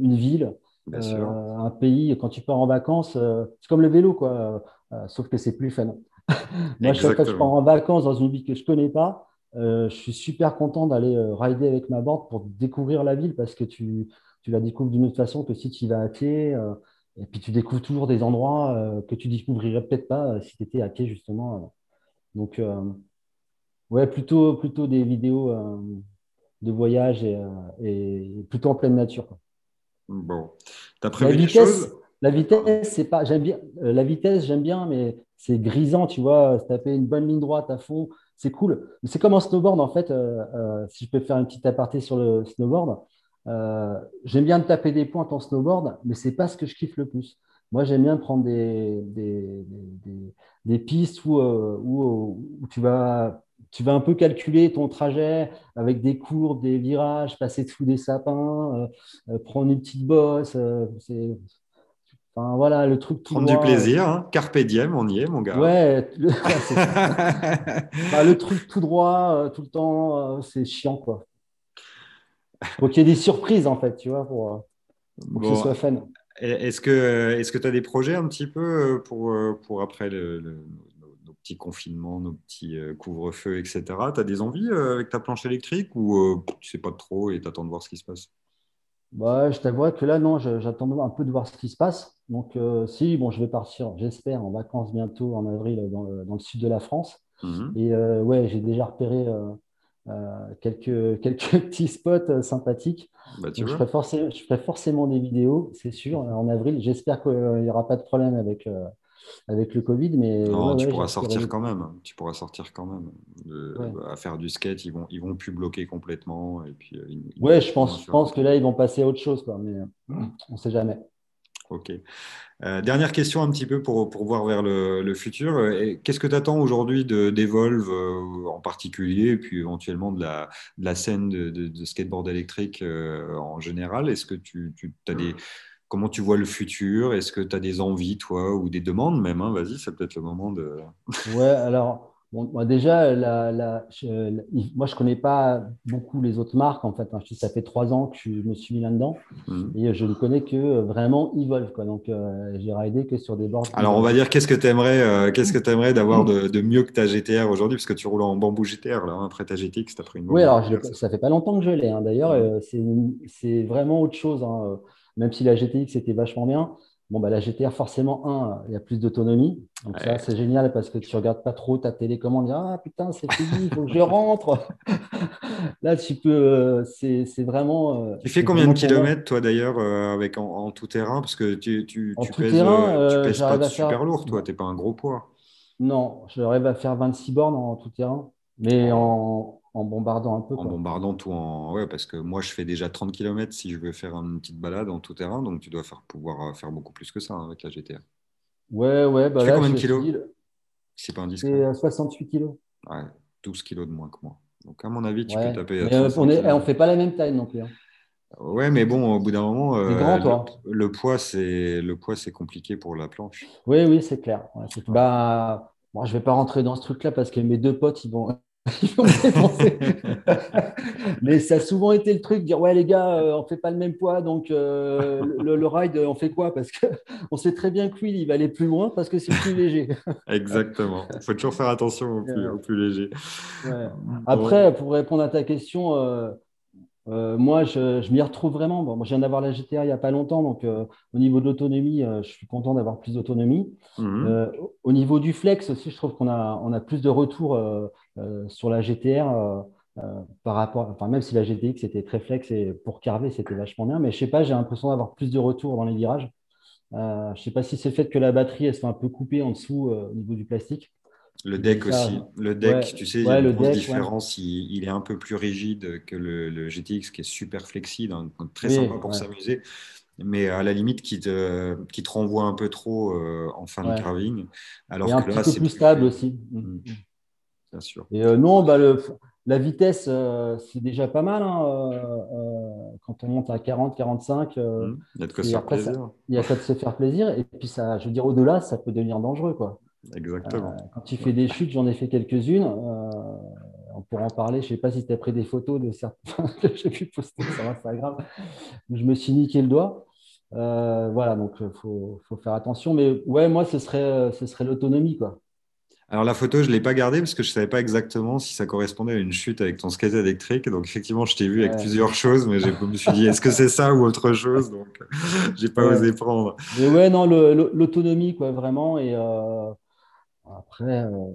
une ville, un pays. Quand tu pars en vacances, c'est comme le vélo, quoi. sauf que c'est plus fun. Moi, chaque fois que je pars en vacances dans une ville que je connais pas, je suis super content d'aller rider avec ma board pour découvrir la ville parce que tu, tu la découvres d'une autre façon que si tu y vas à pied. euh, et puis tu découvres toujours des endroits euh, que tu découvrirais peut-être pas euh, si tu étais à pied, justement. Donc, ouais, plutôt, plutôt des vidéos de voyage et, et plutôt en pleine nature. quoi. Bon, t'as La prévu des vitesse, choses? la vitesse, c'est pas, j'aime bien, euh, la vitesse, j'aime bien, mais c'est grisant, tu vois, se taper une bonne ligne droite à fond, c'est cool. C'est comme en snowboard, en fait, euh, euh, si je peux faire une petite aparté sur le snowboard, euh, j'aime bien taper des pointes en snowboard, mais c'est pas ce que je kiffe le plus. Moi, j'aime bien prendre des, des, des- pistes où, euh, où, où tu vas, tu vas un peu calculer ton trajet avec des courbes, des virages, passer sous des sapins, euh, euh, prendre une petite bosse. euh, c'est, enfin, voilà, le truc tout Prendre du plaisir, hein. Carpe diem, on y est, mon gars. Ouais, le, ouais. Bah, le truc tout droit, euh, tout le temps, euh, c'est chiant, quoi. Faut qu'il y ait des surprises, en fait, tu vois, pour, euh, pour que ce soit fun. est-ce que est-ce que tu as des projets un petit peu euh, pour, euh, pour après le, le- nos, nos petits confinements, nos petits couvre-feux, etc. Tu as des envies avec ta planche électrique ou tu sais pas trop et tu attends de voir ce qui se passe? Bah, je t'avouerai que là, non, j'attends un peu de voir ce qui se passe. Donc, euh, si, bon, je vais partir, j'espère, en vacances bientôt, en avril, dans le, dans le sud de la France. Mhm. Et euh, ouais, j'ai déjà repéré euh, quelques, quelques petits spots euh, sympathiques. Bah, tu Donc, je ferai, forcément, je ferai forcément des vidéos, c'est sûr, en avril. J'espère qu'il n'y aura pas de problème avec, euh, avec le Covid. Mais Non, ouais, tu ouais, pourras sortir quand même. Tu pourras sortir quand même. De- Ouais. À faire du skate, ils vont, ils vont plus bloquer complètement. Et puis, euh, ils- Ouais, je ils pense, je pense que là, ils vont passer à autre chose, quoi. Mais euh, on sait jamais. Ok. Euh, dernière question un petit peu pour, pour voir vers le, le futur. Euh, Qu'est-ce que tu attends aujourd'hui de, d'Evolve euh, en particulier, et puis éventuellement de la, de la scène de, de- de skateboard électrique euh, en général? Est-ce que tu, tu as des, comment tu vois le futur? Est-ce que tu as des envies, toi, ou des demandes même, hein? Vas-y, c'est peut-être le moment de... Ouais, alors, bon, moi, déjà, la, la- je- la- il- moi, je connais pas beaucoup les autres marques, en fait. hein. Ça fait trois ans que je me suis mis là-dedans Mhm. et je ne connais que euh, vraiment Evolve, quoi. Donc, euh, j'ai raidé que sur des boards. Alors, on va dire, qu'est-ce que tu aimerais, qu'est-ce que aimerais d'avoir de, de mieux que ta GTR aujourd'hui? Parce que tu roules en bambou GTR, là, hein, après ta GTX, tu as pris une Oui, alors je ça fait pas longtemps que je l'ai. hein. D'ailleurs, euh, c'est vraiment autre chose. Même si la GTX était vachement bien, bon, bah, la GTR, forcément, un, il y a plus d'autonomie. Donc ça, c'est génial parce que tu regardes pas trop ta télécommande. Ah putain, c'est fini, il faut que je rentre. Là, tu peux. euh, c'est c'est vraiment. euh, Tu fais combien de kilomètres, toi, d'ailleurs, euh, avec en, en tout terrain? Parce que tu, tu, En tu tout pèses, terrain, euh, tu pèses pas j'arrive faire- super lourd, toi, t'es pas un gros poids. Non, je rêve à faire 26 bornes en tout terrain, mais en, en bombardant un peu. En quoi. bombardant tout en. Ouais, parce que moi, je fais déjà 30 km si je veux faire une petite balade en tout terrain, donc tu dois faire, pouvoir euh, faire beaucoup plus que ça hein, avec la GTR. Ouais, ouais. Bah Tu fais combien de kilos le- C'est pas indiscret. C'est euh, 68 kilos. Ouais, 12 kilos de moins que moi. Donc, à mon avis, tu Ouais. peux taper Mais, euh, 35 on kilos. on fait pas la même taille non plus. hein. Ouais, mais bon, au bout d'un moment, euh, grand, le, toi. le poids, c'est le poids, c'est compliqué pour la planche. Oui, oui, c'est clair. Ouais, c'est- bah, bon, je vais pas rentrer dans ce truc-là parce que mes deux potes, ils vont, ils vont. Mais ça a souvent été le truc, dire ouais les gars, euh, on fait pas le même poids, donc euh, le, le ride, on fait quoi? Parce que on sait très bien que Will, il va aller plus loin parce que c'est plus léger. Exactement. Il faut toujours faire attention au plus, au plus léger. Ouais. Après, pour répondre à ta question, euh, moi, je, je m'y retrouve vraiment. Bon, moi, je viens d'avoir la GTR il n'y a pas longtemps, donc euh, au niveau de l'autonomie, euh, je suis content d'avoir plus d'autonomie. Mhm. Au niveau du flex aussi, je trouve qu'on a, on a plus de retours sur la GTR par rapport, enfin, même si la GTX était très flex et pour carver, c'était vachement bien, mais je sais pas, j'ai l'impression d'avoir plus de retours dans les virages. Je sais pas si c'est le fait que la batterie elle soit un peu coupée en dessous au niveau du plastique. Le deck aussi. Le deck, ouais, tu sais, il y a une grosse deck, ouais. différence. Il, il est un peu plus rigide que le, le GTX qui est super flexible, hein, très Oui, sympa pour s'amuser. Mais à la limite, qui te, qui te renvoie un peu trop euh, en fin de carving. Alors et un que petit là, peu c'est plus stable aussi. Mm. Bien sûr. Et euh, non, bah, le, la vitesse, euh, c'est déjà pas mal. hein, euh, quand on monte à 40, 45, euh, Mhm. Il y a de quoi se faire après, ça- plaisir. il y a de se faire plaisir. Et puis, ça, je veux dire, au-delà, ça peut devenir dangereux. Quoi. Exactement. Quand tu fais des chutes, j'en ai fait quelques-unes. euh, on pourra en parler. Je ne sais pas si tu as pris des photos de certains que j'ai pu poster sur Instagram. Je me suis niqué le doigt. Euh, voilà, donc il faut, faut faire attention. Mais ouais, moi, ce serait, ce serait l'autonomie. quoi. Alors la photo, je ne l'ai pas gardée parce que je ne savais pas exactement si ça correspondait à une chute avec ton skate électrique. Donc effectivement, je t'ai vu avec Ouais. plusieurs choses, mais je me suis dit, est-ce que c'est ça ou autre chose? Donc j'ai pas Ouais. osé prendre. Mais ouais, non, l'autonomie, quoi, vraiment. Et euh, après, euh,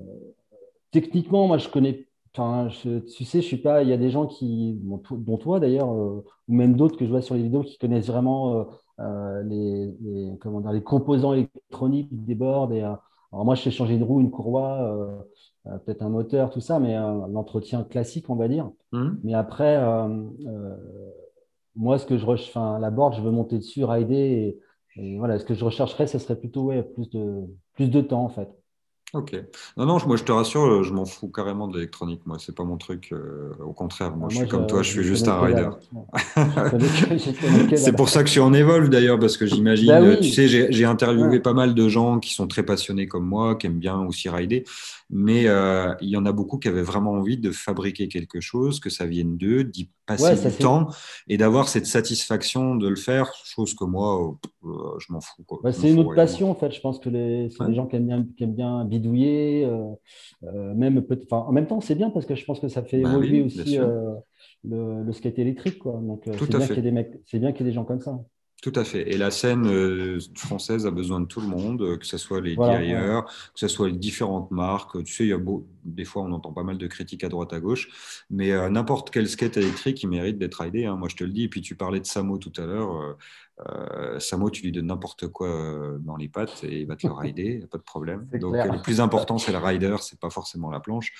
techniquement, moi, je connais. Enfin, tu sais, je suis pas. Il y a des gens qui, bon, dont toi d'ailleurs, euh, ou même d'autres que je vois sur les vidéos, qui connaissent vraiment euh, les, les- comment dire, les composants électroniques des boards. Et, alors moi, je sais changer une roue, une courroie, euh, euh, peut-être un moteur, tout ça, mais euh, l'entretien classique, on va dire. Mhm. Mais après, moi, ce que je recherche, la board, je veux monter dessus, rider. Et, et voilà, ce que je rechercherais, ce serait plutôt ouais, plus de, plus de temps, en fait. Ok. Non, non, moi je te rassure, je m'en fous carrément de l'électronique. Moi, c'est pas mon truc. euh, au contraire, moi, Ah, je suis comme toi, je suis juste un rider. C'est pour ça que je suis en Evolve d'ailleurs, parce que j'imagine, Bah oui. euh, tu sais, j'ai interviewé Ouais. pas mal de gens qui sont très passionnés comme moi, qui aiment bien aussi rider, mais euh, il y en a beaucoup qui avaient vraiment envie de fabriquer quelque chose, que ça vienne d'eux, d'y passer Ouais, du temps et d'avoir cette satisfaction de le faire, chose que moi, euh, euh, je m'en fous. Bah, c'est une autre passion, en fait. Je pense que les, c'est Ouais. des gens qui aiment bien, qui aiment bien bidouiller. euh, euh, même peut en même temps, c'est bien parce que je pense que ça fait Bah évoluer oui, aussi euh, le, le skate électrique. Quoi. Donc, euh, Tout c'est bien qu'il y ait des mecs, c'est bien qu'il y ait des gens comme ça. Tout à fait. Et la scène euh, française a besoin de tout le monde, euh, que ce soit les Voilà, que ce soit les différentes marques. Tu sais, il y a beau, des fois, on entend pas mal de critiques à droite, à gauche, mais euh, n'importe quel skate électrique, il mérite d'être ridé. hein. Moi, je te le dis. Et puis, tu parlais de Samo tout à l'heure. Samo, tu lui donnes n'importe quoi dans les pattes et il va te le rider, pas de problème. Donc, le plus important, c'est le rider, c'est pas forcément la planche.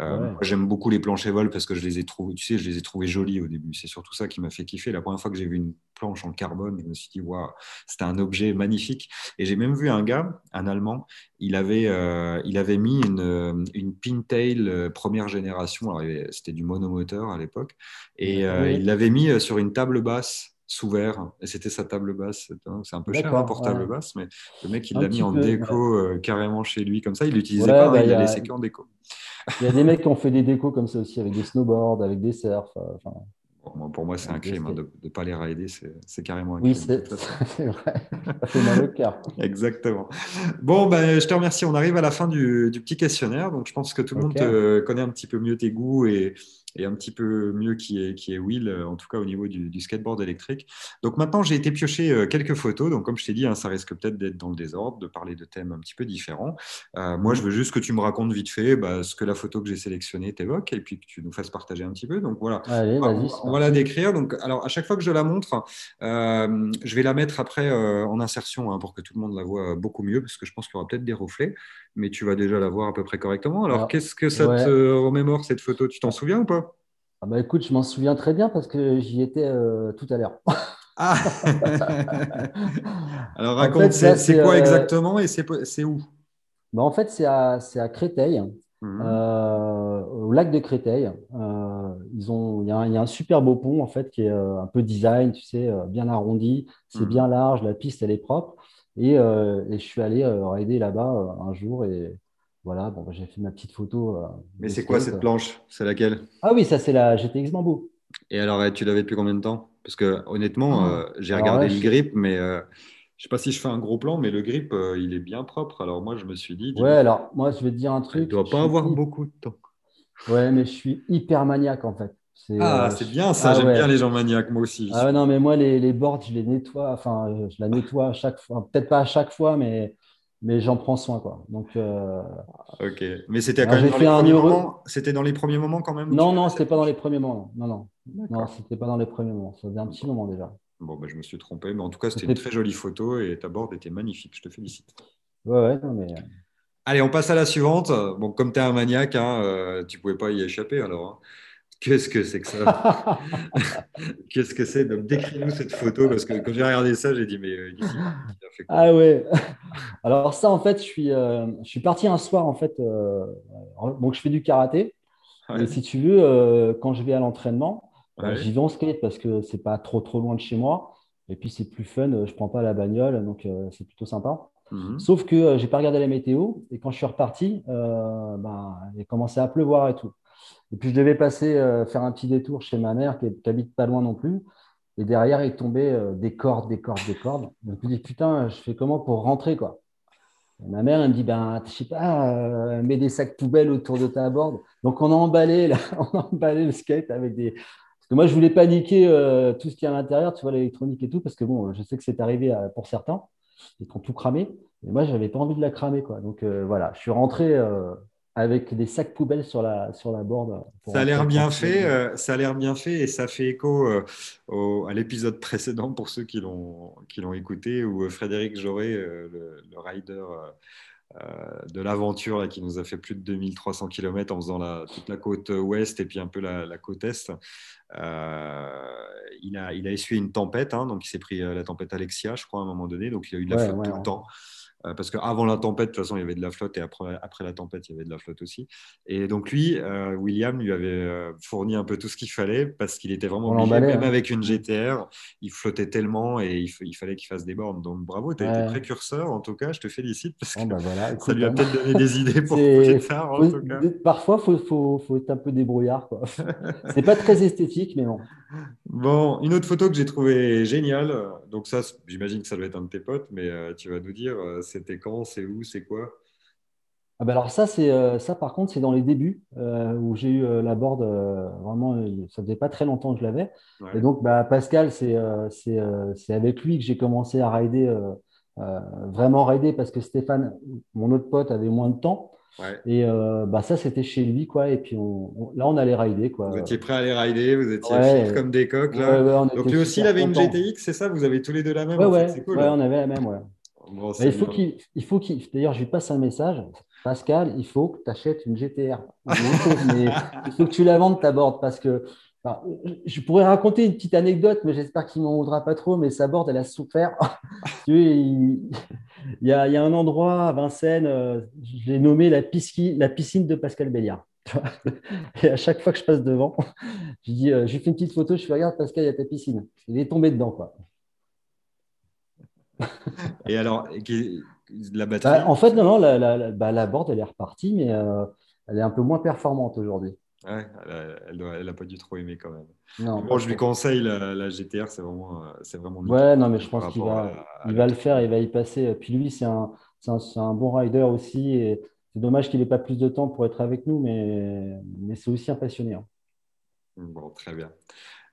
Euh, Ouais. J'aime beaucoup les planches Evol parce que je les ai trouvées, tu sais, je les ai trouvées jolies au début. C'est surtout ça qui m'a fait kiffer. La première fois que j'ai vu une planche en carbone, je me suis dit, waouh, c'était un objet magnifique. Et j'ai même vu un gars, un Allemand, il avait, euh, il avait mis une, euh, une Pintail euh, première génération. C'était du monomoteur à l'époque. Et euh, il l'avait mis sur une table basse sous verre. Et c'était sa table basse. C'est un- peu cher hein, pour table ouais. basse, mais le mec, il l'a mis en peu, déco euh, carrément chez lui comme ça. Il l'utilisait pas, bah, il l'a laissé qu'en déco. Il y a des mecs qui ont fait des décos comme ça aussi, avec des snowboards, avec des surfs. euh, enfin, Bon, moi, pour moi, c'est un crime hein, de ne pas les rider, c'est carrément un oui, crime. façon. c'est vrai. Ça fait mal au cœur. Exactement. Bon, ben, je te remercie. On arrive à la fin du, du petit questionnaire. Donc, je pense que tout le monde te connaît un petit peu mieux tes goûts et, et un petit peu mieux qui est, qui est Will, euh, en tout cas au niveau du, du skateboard électrique. Donc, maintenant, j'ai été piocher euh, quelques photos. Donc, comme je t'ai dit, hein, ça risque peut-être d'être dans le désordre, de parler de thèmes un petit peu différents. Euh, moi, je veux juste que tu me racontes vite fait bah, ce que la photo que j'ai sélectionnée t'évoque et puis que tu nous fasses partager un petit peu. Donc, voilà. Allez, On va- vas-y. on va la décrire. Donc, alors, à chaque fois que je la montre, euh, je vais la mettre après euh, en insertion hein, pour que tout le monde la voit beaucoup mieux, parce que je pense qu'il y aura peut-être des reflets, mais tu vas déjà la voir à peu près correctement. Alors, Alors, qu'est-ce que ça ouais. te remémore cette photo? Tu t'en souviens ou pas? Ah bah écoute, je m'en souviens très bien parce que j'y étais euh, tout à l'heure. Ah Alors, En raconte, fait, c'est quoi euh, exactement et c'est où? Bah, en fait, c'est à, Créteil, Mhm. euh, au lac de Créteil. Ils ont, il y, a un- il y a un super beau pont en fait qui est un peu design, tu sais, bien arrondi. C'est Mhm. bien large, la piste elle est propre. Et, euh, et je suis allé euh, rider là-bas euh, un jour et voilà, bon, bah, j'ai fait ma petite photo. Mais c'est quoi cette planche? C'est laquelle? Ah oui, ça c'est la GTX Mambo. Et alors, euh, tu l'avais depuis combien de temps? Parce que honnêtement, Ah, j'ai regardé là, le grip, mais je sais pas si je fais un gros plan, mais le grip, euh, il est bien propre. Alors moi, je me suis dit, Ouais, alors moi je vais te dire un il truc. doit je pas suis avoir beaucoup de temps. Ouais, mais je suis hyper maniaque en fait. Ah, euh, c'est bien ça, Ah j'aime ouais. bien les gens maniaques, moi aussi. Ah ouais, non, mais moi, les, les boards, je les nettoie. Enfin, euh, je la nettoie à chaque fois. Peut-être pas à chaque fois, mais, mais j'en prends soin, quoi. Donc, euh, Ok, mais c'était quand même dans les un heureux- moments. C'était dans les premiers moments quand même. non, non, c'était pas dans les premiers moments. Non, non, non, c'était pas dans les premiers moments. Ça faisait un petit moment déjà. Bon, bah, je me suis trompé, mais en tout cas, c'était une très jolie photo et ta board était magnifique. Je te félicite. Ouais, ouais, non, mais. Allez, on passe à la suivante. Bon, comme tu es un maniaque, hein, euh, tu pouvais pas y échapper alors. hein. Qu'est-ce que c'est que ça Qu'est-ce que c'est Donc, décris-nous cette photo parce que quand j'ai regardé ça, j'ai dit, mais euh, fait quoi Ah ouais. Alors ça, en fait, je suis, euh, je suis parti un soir, en fait. euh, donc, je fais du karaté. Ouais, Et si tu veux, euh, quand je vais à l'entraînement, ouais. j'y vais en skate parce que c'est pas trop trop loin de chez moi. Et puis c'est plus fun, je prends pas la bagnole, donc c'est plutôt sympa. Mhm. Sauf que j'ai pas regardé la météo et quand je suis reparti, bah, il a commencé à pleuvoir et tout. Et puis je devais passer euh, faire un petit détour chez ma mère qui, habite pas loin non plus. Et derrière, il tombait euh, des cordes, des cordes, des cordes. Donc je me dis putain, je fais comment pour rentrer quoi? Et Ma mère elle me dit ben je sais pas, euh, mets des sacs poubelles autour de ta board. Donc on a emballé, là, on a emballé le skate avec des parce que moi, je voulais paniquer tout ce qui est à l'intérieur, tu vois, l'électronique et tout, parce que bon, je sais que c'est arrivé pour certains, ils ont tout cramé. Et moi, j'avais pas envie de la cramer, quoi. Donc voilà, je suis rentré avec des sacs poubelles sur la, sur la pour Ça a l'air bien fait, euh, ça a l'air bien fait et ça fait écho euh, au- à l'épisode précédent pour ceux qui l'ont écouté où euh, Frédéric Jauré, euh, le, le rider de l'aventure qui nous a fait plus de 2300 km en faisant la, toute la côte ouest et puis un peu la, la côte est, euh, il, a, il a essuyé une tempête, hein, donc il s'est pris la tempête Alexia, je crois, à un moment donné, donc il a eu de la Ouais, flotte ouais, tout ouais. le temps. Euh, parce qu'avant la tempête, de toute façon, il y avait de la flotte et après, après la tempête, il y avait de la flotte aussi. Et donc lui, euh, William lui avait euh, fourni un peu tout ce qu'il fallait parce qu'il était vraiment On obligé, même hein. avec une GTR, il flottait tellement et il, fallait qu'il fasse des bornes. Donc bravo, tu as été Ouais. précurseur en tout cas, je te félicite parce Bon, que bah, voilà, ça lui a hein. peut-être donné des idées pour plus tard en faut- tout cas. Parfois, il faut, faut, faut être un peu débrouillard. quoi. C'est pas très esthétique, mais bon. Bon, une autre photo que j'ai trouvée géniale. Donc ça, j'imagine que ça doit être un de tes potes, mais euh, tu vas nous dire, euh, c'était quand, c'est où, c'est quoi? Ah bah alors ça, c'est euh, ça par contre, c'est dans les débuts euh, où j'ai eu euh, la board. euh, vraiment, euh, ça faisait pas très longtemps que je l'avais. Ouais. Et donc, bah, Pascal, c'est euh, euh, avec lui que j'ai commencé à rider, euh, euh, vraiment rider parce que Stéphane, mon autre pote, avait moins de temps. Ouais. Et euh, bah, ça, c'était chez lui, quoi. Et puis on- on- là, on allait rider, quoi. Vous étiez prêts à les rider, vous étiez Ouais. comme des coqs Ouais, là. ouais, Donc lui aussi, il avait une. GTX, c'est ça? Vous avez tous les deux la même Ouais, en fait, cool. on avait la même, ouais. Bon, il faut qu'il, il faut qu'il, d'ailleurs, je lui passe un message. Pascal, il faut que tu achètes une GTR. mais il faut que tu la vendes ta board parce que je pourrais raconter une petite anecdote, mais j'espère qu'il m'en voudra pas trop. Mais sa board, elle a souffert. Tu vois, il, il y a, il y a un endroit à Vincennes, euh, je l'ai nommé la piscine, la piscine de Pascal Béliard. Et à chaque fois que je passe devant, je dis, euh, je fais une petite photo, je fais regarde Pascal, il y a ta piscine. Il est tombé dedans, quoi. Et alors, la batterie Bah, en fait, non, non, la, la, la, bah, la board, elle est repartie, mais euh, elle est un peu moins performante aujourd'hui. Ouais, elle a, elle pas dû trop aimer quand même. Non, je lui conseille la, la GTR, c'est vraiment, euh, c'est vraiment Ouais, non, mais je par pense qu'il va, à- à il la- va le faire, il va y passer. Puis lui, c'est un, c'est un, c'est un bon rider aussi. Et c'est dommage qu'il n'ait pas plus de temps pour être avec nous, mais, mais c'est aussi un passionné. hein. Bon, très bien.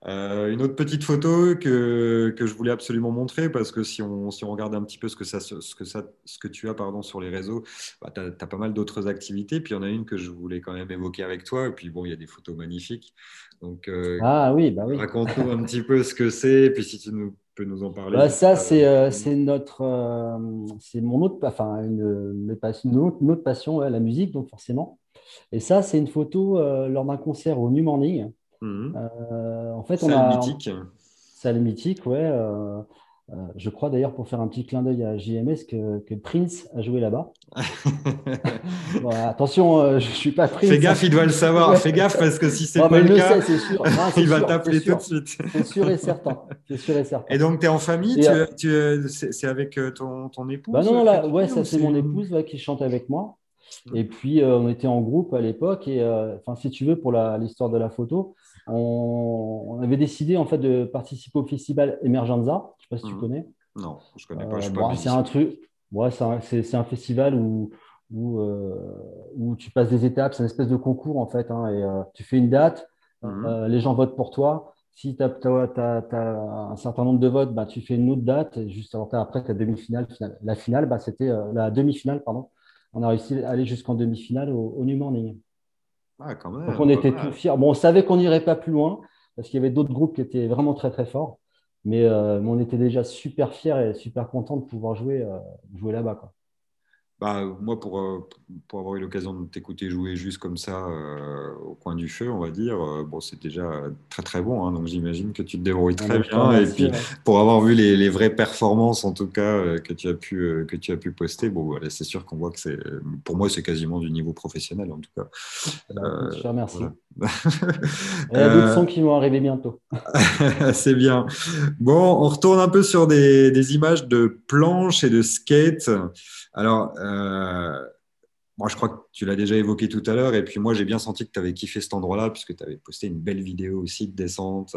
Euh, une autre petite photo que, que je voulais absolument montrer parce que si on, si on regarde un petit peu ce que, ça, ce que, ça, ce que tu as pardon, sur les réseaux, bah, tu as, pas mal d'autres activités. Puis il y en a une que je voulais quand même évoquer avec toi. Et puis bon, il y a des photos magnifiques. Donc euh, Ah oui, bah oui. raconte-nous un petit peu ce que c'est. Et puis si tu nous, peux nous en parler. Bah, ça, Euh, c'est euh, notre, c'est mon autre, enfin, une, mes passions- une autre, une autre passion, ouais, la musique, donc forcément. Et ça, c'est une photo lors d'un concert au New Morning. Mhm. Euh, en fait, on a, mythique. Salle mythique, ouais. euh, euh, je crois d'ailleurs, pour faire un petit clin d'œil à JMS, que, que Prince a joué là-bas. Bon, attention, je ne suis pas Prince. Fais gaffe, il doit le savoir. Fais gaffe parce que si c'est pas le le cas, sait, c'est sûr. Non, c'est il va t'appeler tout de suite. C'est sûr et certain. C'est sûr et certain. Et donc, tu es en famille, c'est avec ton, ton épouse Bah non, non, là, ouais, ça c'est mon épouse qui chante avec moi. Et puis euh, on était en groupe à l'époque et euh, enfin si tu veux pour l'histoire de la photo, on, on avait décidé en fait de participer au festival Emergenza. Je sais pas si tu Mhm. connais. Non, je connais Euh, pas. Bon, pas c'est un truc. Ouais, c'est un, festival où où, euh, où tu passes des étapes. C'est une espèce de concours en fait. hein, et euh, tu fais une date. Mhm. Euh, les gens votent pour toi. Si tu as, un certain nombre de votes, bah, tu fais une autre date. Et juste après, tu as demi-finale. finale. La finale, bah, c'était euh, la demi-finale, pardon. On a réussi à aller jusqu'en demi-finale au, au New Morning. Ah, quand même. Donc, on était tout fiers. Bon, on savait qu'on n'irait pas plus loin parce qu'il y avait d'autres groupes qui étaient vraiment très, très forts. Mais, euh, mais on était déjà super fiers et super contents de pouvoir jouer, euh, jouer là-bas. Bah, moi, pour, euh, pour avoir eu l'occasion de t'écouter jouer juste comme ça euh, au coin du feu, on va dire, euh, bon, c'est déjà très très bon. hein, donc j'imagine que tu te débrouilles Ah, très te bien. Et puis, ouais. pour avoir vu les, les vraies performances, en tout cas, euh, que tu as pu, que tu as pu poster, bon, voilà, c'est sûr qu'on voit que c'est, pour moi, c'est quasiment du niveau professionnel, en tout cas. Bah, je te remercie. voilà. Il y a d'autres sons qui vont arriver bientôt. C'est bien. Bon, on retourne un peu sur des, des images de planches et de skate. Alors, moi, je crois que tu l'as déjà évoqué tout à l'heure. Et puis, moi, j'ai bien senti que tu avais kiffé cet endroit-là, puisque tu avais posté une belle vidéo aussi de descente.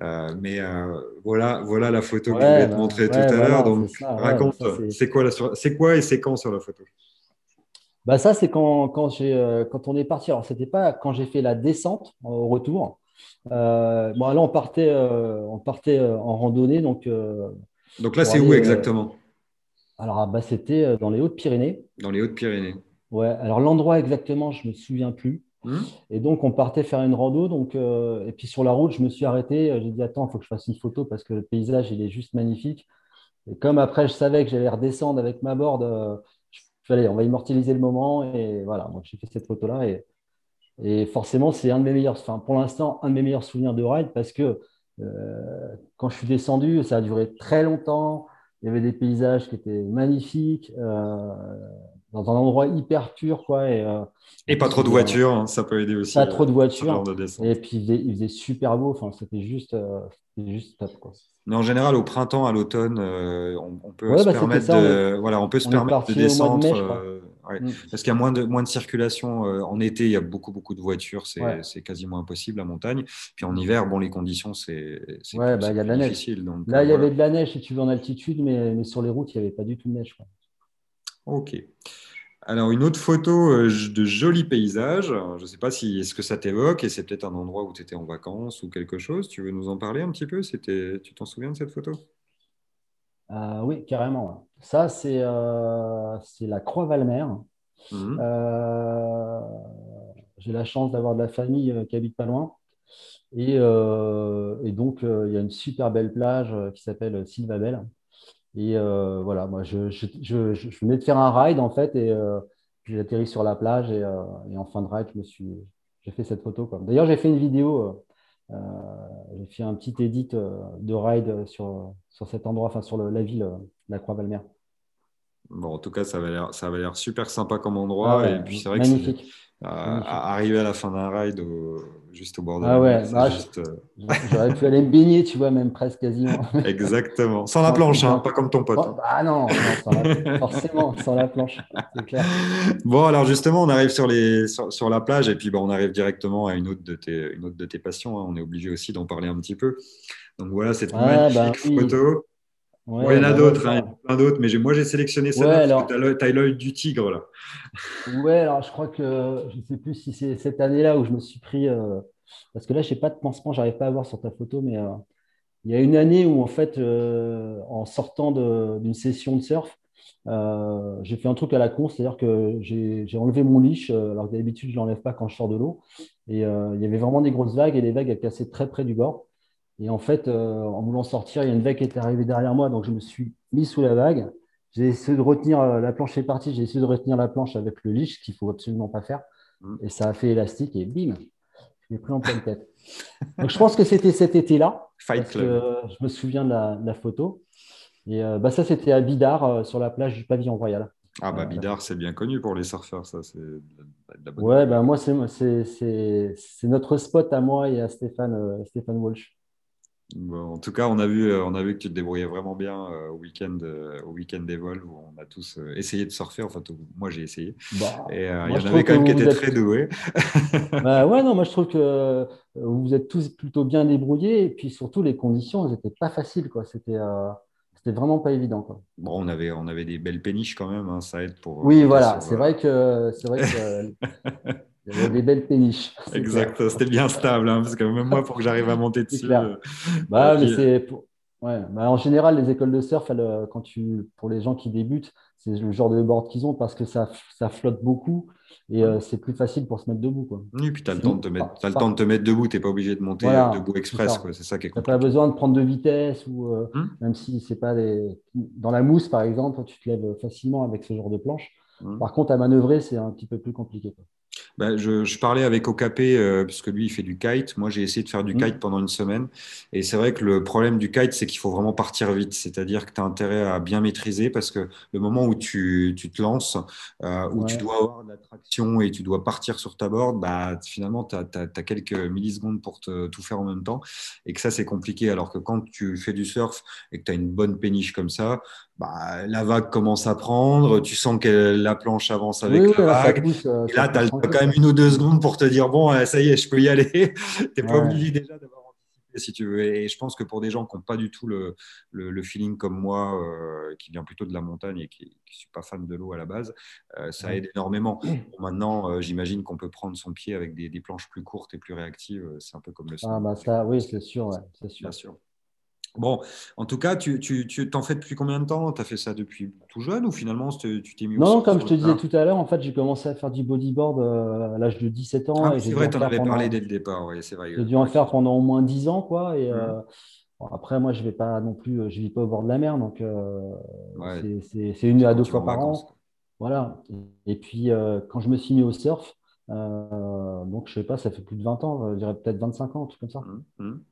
Euh, mais euh, voilà, voilà la photo que je Ouais, voulais te bah, montrer tout ouais, à voilà, l'heure. Donc, ça, ouais, raconte, ça, c'est- quoi, la quoi et c'est quand sur la photo? Bah ça, c'est quand, quand, j'ai, euh, quand on est parti. Alors, c'était pas quand j'ai fait la descente au retour. Euh, bon, là, on partait, euh, on partait euh, en randonnée. Donc, euh, Donc là, c'est où euh, exactement? Alors, ah, bah, c'était euh, dans les Hautes-Pyrénées. Dans les Hautes-Pyrénées. Ouais, alors l'endroit exactement, je me souviens plus. Hmm Et donc, on partait faire une rando. Donc, euh, et puis sur la route, je me suis arrêté. Euh, J'ai dit, attends, il faut que je fasse une photo parce que le paysage, il est juste magnifique. Et comme après, je savais que j'allais redescendre avec ma board, euh, je suis allé, on va immortaliser le moment. Et voilà, donc j'ai fait cette photo-là. Et, et forcément, c'est un de mes meilleurs, enfin, pour l'instant, un de mes meilleurs souvenirs de ride parce que euh, quand je suis descendu, ça a duré très longtemps. Il y avait des paysages qui étaient magnifiques, euh, dans un endroit hyper pur, quoi. Et, euh, Et pas trop de voitures, hein, ça peut aider aussi. Pas trop de euh, voitures. de. Et puis, il faisait, il faisait super beau. Enfin, c'était juste, euh, c'était juste top, quoi. Mais en général, au printemps, à l'automne, euh, on, on peut Ouais, se bah, permettre ça, de, voilà, on peut se permettre de descendre. mai, euh, ouais. Mm. Parce qu'il y a moins de, moins de circulation. euh, en été, il y a beaucoup, beaucoup de voitures. C'est Ouais. quasiment impossible à montagne. Puis en hiver, bon, les conditions, c'est c'est Ouais, bah, c'est il y a de plus la neige. difficile. Donc, Là, euh, il y voilà. avait de la neige, si tu veux, en altitude, mais, mais sur les routes, il n'y avait pas du tout de neige. quoi. Ok. Alors, une autre photo euh, de jolis paysages. Je ne sais pas si est-ce que ça t'évoque et c'est peut-être un endroit où tu étais en vacances ou quelque chose. Tu veux nous en parler un petit peu? C'était, Tu t'en souviens de cette photo? Euh, oui, carrément. Ça, c'est euh, la Croix-Valmer. Mhm. Euh, j'ai la chance d'avoir de la famille euh, qui habite pas loin. Et, et donc, il y a une super belle plage qui s'appelle Sylvabelle. Et voilà, moi, je, je, je, je venais de faire un ride, en fait, et puis j'ai atterri sur la plage. Et, et en fin de ride, je me suis, j'ai fait cette photo. D'ailleurs, j'ai fait une vidéo, j'ai fait un petit edit euh, de ride sur, sur cet endroit, enfin, sur la ville, euh, la Croix-Valmer. Bon, en tout cas, ça avait l'air, ça avait l'air super sympa comme Ah endroit. ouais, Et puis, c'est vrai que c'est, magnifique. euh, magnifique. à- arriver à la fin d'un ride au- juste au bord de la Ah mer, ouais, bah, juste, euh, j'aurais pu aller me baigner, tu vois, même presque quasiment. exactement. Sans la planche, hein, pas comme ton pote. Oh, bah non, non, sans la- forcément, sans la planche, c'est clair. Bon, alors justement, on arrive sur, les, sur, sur la plage et puis bon, on arrive directement à une autre de tes, une autre de tes passions. hein. On est obligé aussi d'en parler un petit peu. Donc voilà, cette Ah, bah magnifique oui. photo. Ouais, Bon, il y en a d'autres, hein, plein d'autres, mais moi j'ai sélectionné Ouais, celle-là parce que l'œil- t'as l'œil du tigre là. Ouais, alors je crois que je ne sais plus si c'est cette année-là où je me suis pris. euh, parce que là, je n'ai pas de pansement, j'arrive pas à voir sur ta photo, mais euh, il y a une année où, en fait, euh, en sortant d'une session de surf, euh, j'ai fait un truc à la con, c'est-à-dire que j'ai enlevé mon leash, euh, alors que d'habitude, je ne l'enlève pas quand je sors de l'eau. Et euh, il y avait vraiment des grosses vagues et les vagues elles cassaient très près du bord. Et en fait, euh, en voulant sortir, il y a une vague qui est arrivée derrière moi, donc je me suis mis sous la vague. J'ai essayé de retenir, euh, la planche est partie, j'ai essayé de retenir la planche avec le leash, ce qu'il ne faut absolument pas faire. Mm. Et ça a fait élastique et bim, je l'ai pris en pleine tête. Donc je pense que c'était cet été-là, Fight parce que Club. euh, je me souviens de la, de la photo. Et euh, bah, ça, c'était à Bidart, euh, sur la plage du Pavillon Royal. Ah bah Bidart, c'est bien connu pour les surfeurs, ça, c'est. Ouais, bah, moi, c'est c'est- c'est- c'est notre spot à moi et à Stéphane, euh, Stéphane Walsh. Bon, en tout cas, on a vu, euh, on a vu que tu te débrouillais vraiment bien euh, au week-end, euh, au week-end des vols où on a tous euh, essayé de surfer. Enfin, tout- moi j'ai essayé. Bah, Et il y en avait quand que même qui étaient êtes- très doués. Bah ouais, non, moi je trouve que vous êtes tous plutôt bien débrouillés et puis surtout les conditions, elles n'étaient pas faciles, quoi. C'était c'était vraiment pas évident, quoi. Bon, on avait, on avait des belles péniches quand même, hein, ça aide pour. Oui, voilà, c'est vrai que c'est vrai que il y avait des belles péniches. Exact, c'était bien stable, hein, parce que même moi, pour que j'arrive à monter dessus. clair. euh, Bah, mais c'est pour- ouais, bah, en général, les écoles de surf, elles, euh, quand tu, pour les gens qui débutent, c'est le genre de board qu'ils ont parce que ça, ça flotte beaucoup et euh, c'est plus facile pour se mettre debout, quoi. Oui, puis tu as le temps de te mettre, par- t'as le par- temps de te mettre debout, tu n'es pas obligé de monter Voilà, debout express. C'est ça qui est Tu n'as pas besoin de prendre de vitesse ou euh, Hmm. même si c'est pas des... dans la mousse, par exemple, tu te lèves facilement avec ce genre de planche. Hmm. Par contre, à manœuvrer, c'est un petit peu plus compliqué. quoi. Bah, je, je parlais avec Okapé, euh, parce que lui, il fait du kite. Moi, j'ai essayé de faire du Mm. kite pendant une semaine. Et c'est vrai que le problème du kite, c'est qu'il faut vraiment partir vite. C'est-à-dire que tu as intérêt à bien maîtriser parce que le moment où tu, tu te lances, euh, où tu dois avoir de la traction et tu dois partir sur ta board, bah, finalement, tu as, quelques millisecondes pour te, tout faire en même temps. Et que ça, c'est compliqué. Alors que quand tu fais du surf et que tu as une bonne péniche comme ça, bah, la vague commence à prendre. Tu sens que la planche avance avec Oui, la vague. pousse, euh, Et là, tu as, quand même une ou deux secondes pour te dire bon, euh, ça y est, je peux y aller. tu n'es pas obligé déjà d'avoir anticipé si tu veux. Et je pense que pour des gens qui n'ont pas du tout le, le, le feeling comme moi, euh, qui vient plutôt de la montagne et qui ne suis pas fan de l'eau à la base, euh, ça Ouais. aide énormément. Bon, maintenant, euh, j'imagine qu'on peut prendre son pied avec des, des planches plus courtes et plus réactives. C'est un peu comme le Ah, bah, ça, oui, c'est sûr, ouais, c'est sûr. Bien sûr. Bon, en tout cas, tu, tu, tu t'en fais depuis combien de temps? Tu as fait ça depuis tout jeune ou finalement tu t'es mis au Non, comme je te disais tout à l'heure, en fait, j'ai commencé à faire du bodyboard euh, à l'âge de 17 ans. Ah, et c'est vrai, tu en avais pendant- parlé dès le départ. Oui, c'est vrai. J'ai dû en faire pendant au moins 10 ans, quoi. Et Mhm. euh, bon, après, moi, je vais pas non plus, je vis pas au bord de la mer, donc euh, Ouais. c'est- c'est c'est une à deux fois par vacances, an. Voilà. Et puis, euh, quand je me suis mis au surf, euh, donc je sais pas, ça fait plus de 20 ans, je dirais peut-être 25 ans, truc comme ça. Hum, hum.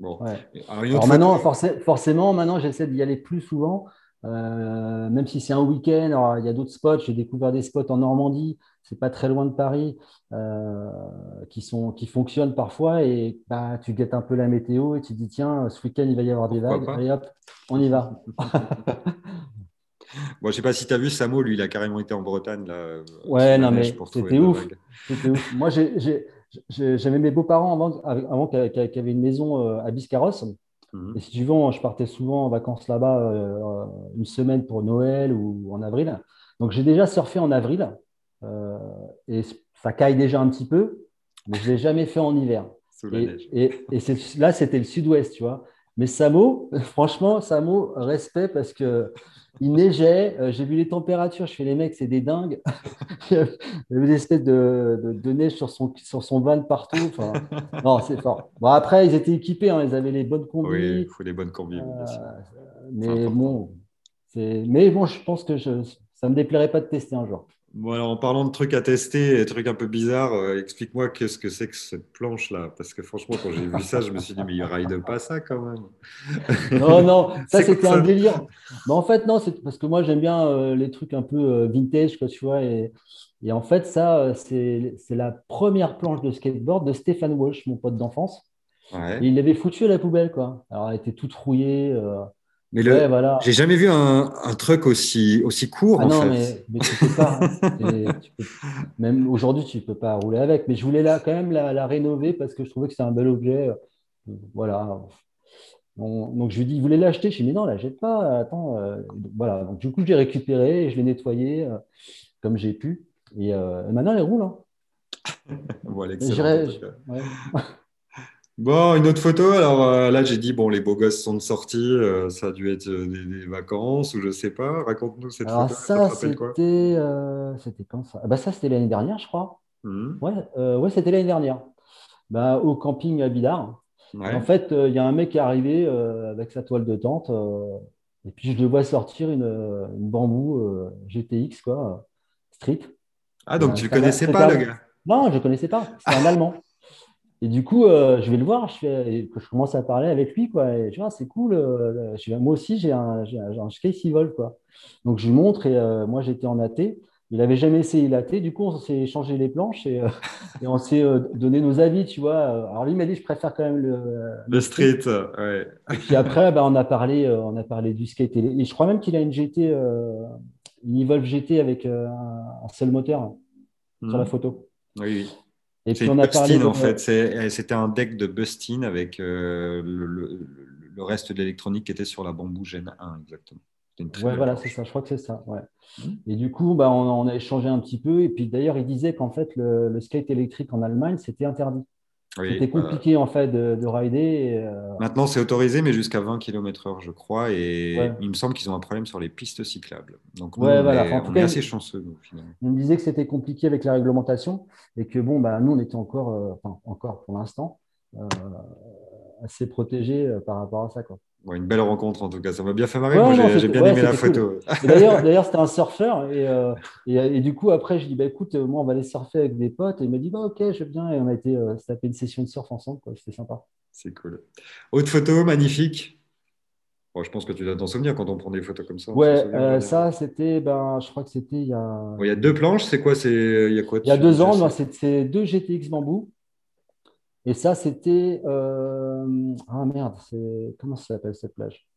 Bon. Ouais. Alors, maintenant, forcé- forcément, maintenant, j'essaie d'y aller plus souvent, euh, même si c'est un week-end. Il y a d'autres spots. J'ai découvert des spots en Normandie, c'est pas très loin de Paris, euh, qui sont, qui fonctionnent parfois. Et bah, tu guettes un peu la météo et tu te dis, tiens, ce week-end, il va y avoir des Pourquoi vagues. Allez hop, on y va. Bon, je sais pas si tu as vu Samo, lui, il a carrément été en Bretagne. Là, euh, Ouais, non, mais c'était ouf. ouf. Moi, j'ai- j'avais mes beaux-parents avant, avant qui, avaient une maison euh, à Biscarrosse. Mhm. Et si tu veux, je partais souvent en vacances là-bas euh, une semaine pour Noël ou en avril. Donc j'ai déjà surfé en avril et ça caille déjà un petit peu, mais je ne l'ai jamais fait en hiver. et, et, là, c'était le sud-ouest, tu vois. Mais Samo, franchement, Samo, respect parce que il neigeait. Euh, j'ai vu les températures. Je fais les mecs, c'est des dingues. il y avait des espèces de, de, neige sur son, sur son van partout. Enfin, non, c'est fort. Bon, après, ils étaient équipés. Hein. ils avaient les bonnes combis. Oui, il faut les bonnes combis. Euh, mais bon, mais bon, je pense que je, ça ne me déplairait pas de tester un jour. Bon, alors en parlant de trucs à tester, trucs un peu bizarres, euh, explique-moi qu'est-ce que c'est que cette planche-là. Parce que franchement, quand j'ai vu ça, je me suis dit, mais il ride pas ça quand même. non, non, ça c'était un délire. Mais en fait, non, c'est parce que moi j'aime bien euh, les trucs un peu euh, vintage, quoi, tu vois. Et, et en fait, ça, c'est la première planche de skateboard de Stéphane Walsh, mon pote d'enfance. il l'avait foutu à la poubelle, quoi. Alors, elle était toute rouillée. Mais le, voilà. j'ai jamais vu un, un, truc aussi, aussi court. Ah en non, fait. mais, mais, tu peux pas. même aujourd'hui, tu peux pas rouler avec. Mais je voulais là, quand même la, la rénover parce que je trouvais que c'était un bel objet. Voilà. donc je lui dis, il voulait l'acheter? Je lui ai dit, non, la jette pas. Attends. Euh, voilà. Donc du coup, je l'ai récupéré et je l'ai nettoyé euh, comme j'ai pu. Et euh, maintenant, elle roule. Hein. voilà, excellent. Bon, une autre photo. Alors euh, là, j'ai dit, bon, les beaux gosses sont de sortie. Euh, ça a dû être euh, des, vacances ou je sais pas. Raconte-nous cette Alors photo. Ça, c'était quand ça? Ah, bah, Ça, c'était l'année dernière, je crois. Mmh. Ouais, ouais c'était l'année dernière. Bah, au camping à Bidar. En fait, il y a un mec qui est arrivé avec sa toile de tente. et puis, je le vois sortir une, une bambou GTX, quoi, street. Ah, donc tu ne connaissais pas, le gars? Non, je ne connaissais pas. C'est un Allemand. Et du coup, euh, je vais le voir, je, fais, je commence à parler avec lui, quoi. Et tu vois, c'est cool. Euh, je, moi aussi, j'ai un, j'ai un, vol, quoi. Donc, je lui montre et euh, moi, j'étais en AT. Il n'avait jamais essayé l'AT. Du coup, on s'est échangé les planches et, et on s'est donné nos avis, tu vois. Alors, lui, m'a dit, je préfère quand même le, le street. Ouais. Et puis après, bah, on, a parlé, on a parlé du skate. Et, je crois même qu'il a une GT, une Evolve GT avec un, seul moteur sur la hmm. photo. Oui, oui. Et puis on a parlé en fait. Eh, c'était un deck de Bustin avec euh, le, reste de l'électronique qui était sur la Bamboo Gen 1 exactement. Ouais, voilà, c'est ça. Je crois que c'est ça. Ouais. Mmh. Et du coup, bah, on, a échangé un petit peu. Et puis d'ailleurs, il disait qu'en fait, le, skate électrique en Allemagne, c'était interdit. C'était bah, compliqué en fait de, rider. Euh, Maintenant, c'est autorisé, mais jusqu'à 20 km/h, je crois. Et il me semble qu'ils ont un problème sur les pistes cyclables. Donc, nous, on, est, assez chanceux, finalement. On me disait que c'était compliqué avec la réglementation et que bon, bah, nous, on était encore, euh, enfin, encore pour l'instant, euh, assez protégés par rapport à ça. Quoi une belle rencontre en tout cas, ça m'a bien fait marrer. Moi, j'ai bien aimé la photo. D'ailleurs, c'était un surfeur euh, et, et, du coup, après, je dis bah, écoute, euh, moi, on va aller surfer avec des potes. Et il m'a dit bah, ok, je viens. Et on a été euh, taper une session de surf ensemble. C'était sympa. C'est cool. Autre photo magnifique? je pense que tu dois t'en souvenir quand on prend des photos comme ça. Ouais, ça, c'était, ben, je crois que c'était il y a. il y a deux planches. C'est quoi? C'est il y a quoi Il y a deux ans. C'est deux GTX bambou. Et ça, c'était. Euh, ah merde, comment ça s'appelle cette plage?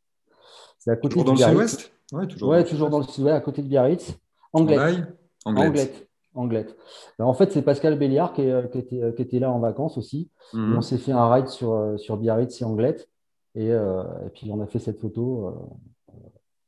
C'est à côté toujours de dans le sud-ouest? Ouais, toujours, ouais, dans, toujours dans le sud-ouest, à côté de Biarritz. Anglette. Anglette. Anglette. en fait, c'est Pascal Béliard qui, euh, était, qui, était, là en vacances aussi. Mhm. On s'est fait un ride sur, euh, sur Biarritz et Anglette. Et, et, puis, on a fait cette photo. Je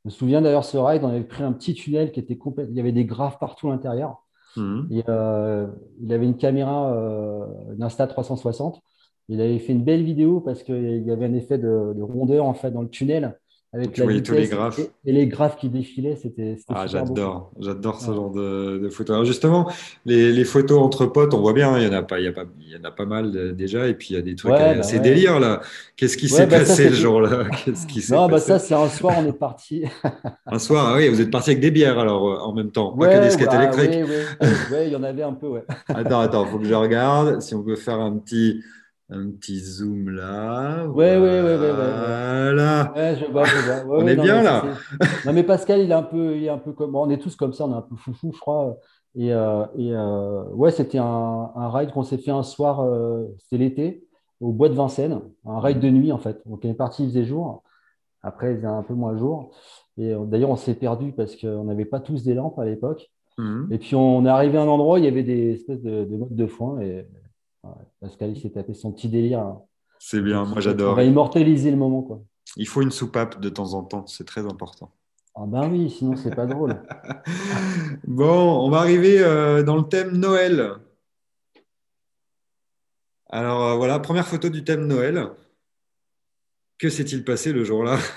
me souviens d'ailleurs, ce ride, on avait pris un petit tunnel qui était complètement. Il y avait des graves partout à l'intérieur. Mhm. Il avait une caméra, euh, d'Insta 360. Il avait fait une belle vidéo parce qu'il y avait un effet de, rondeur en fait dans le tunnel avec la vitesse les graphes. Et, les graphes qui défilaient, c'était. Ah, j'adore, j'adore ce genre de, photos. Alors justement, les, photos entre potes, on voit bien, il y en a pas, il y a pas, il y en a pas mal euh, déjà, et puis il y a des trucs ouais, assez bah là. Qu'est-ce qui s'est bah passé le jour-là? Qu'est-ce qui Non, bah ça c'est un soir, on est parti. un soir, ah oui, vous êtes parti avec des bières alors euh, en même temps, pas que des skates bah électriques. Oui, il y en avait un peu, ouais. attends, attends, faut que je regarde si on peut faire un petit. Un petit zoom là. Ouais, ouais, ouais, ouais. Voilà. Ouais, je vois, je vois. on est bien là. non, mais Pascal, il est un peu, il est un peu comme. On est tous comme ça, on est un peu foufou, je crois. Et, euh, et euh, ouais, c'était un, un, ride qu'on s'est fait un soir, euh, c'était l'été, au bois de Vincennes. Un ride de nuit, en fait. Donc, on est parti, il faisait jour. Après, il faisait un peu moins jour. Et d'ailleurs, on s'est perdu parce qu'on n'avait pas tous des lampes à l'époque. Mhm. Et puis, on est arrivé à un endroit il y avait des espèces de, de modes de foin. Et Pascal, il s'est tapé son petit délire. Hein. C'est bien, moi On j'adore. va immortaliser le moment, quoi. Il faut une soupape de temps en temps, c'est très important. Ah ben oui, sinon c'est pas drôle. Bon, on va arriver euh, dans le thème Noël. Alors euh, voilà, première photo du thème Noël. Que s'est-il passé le jour-là?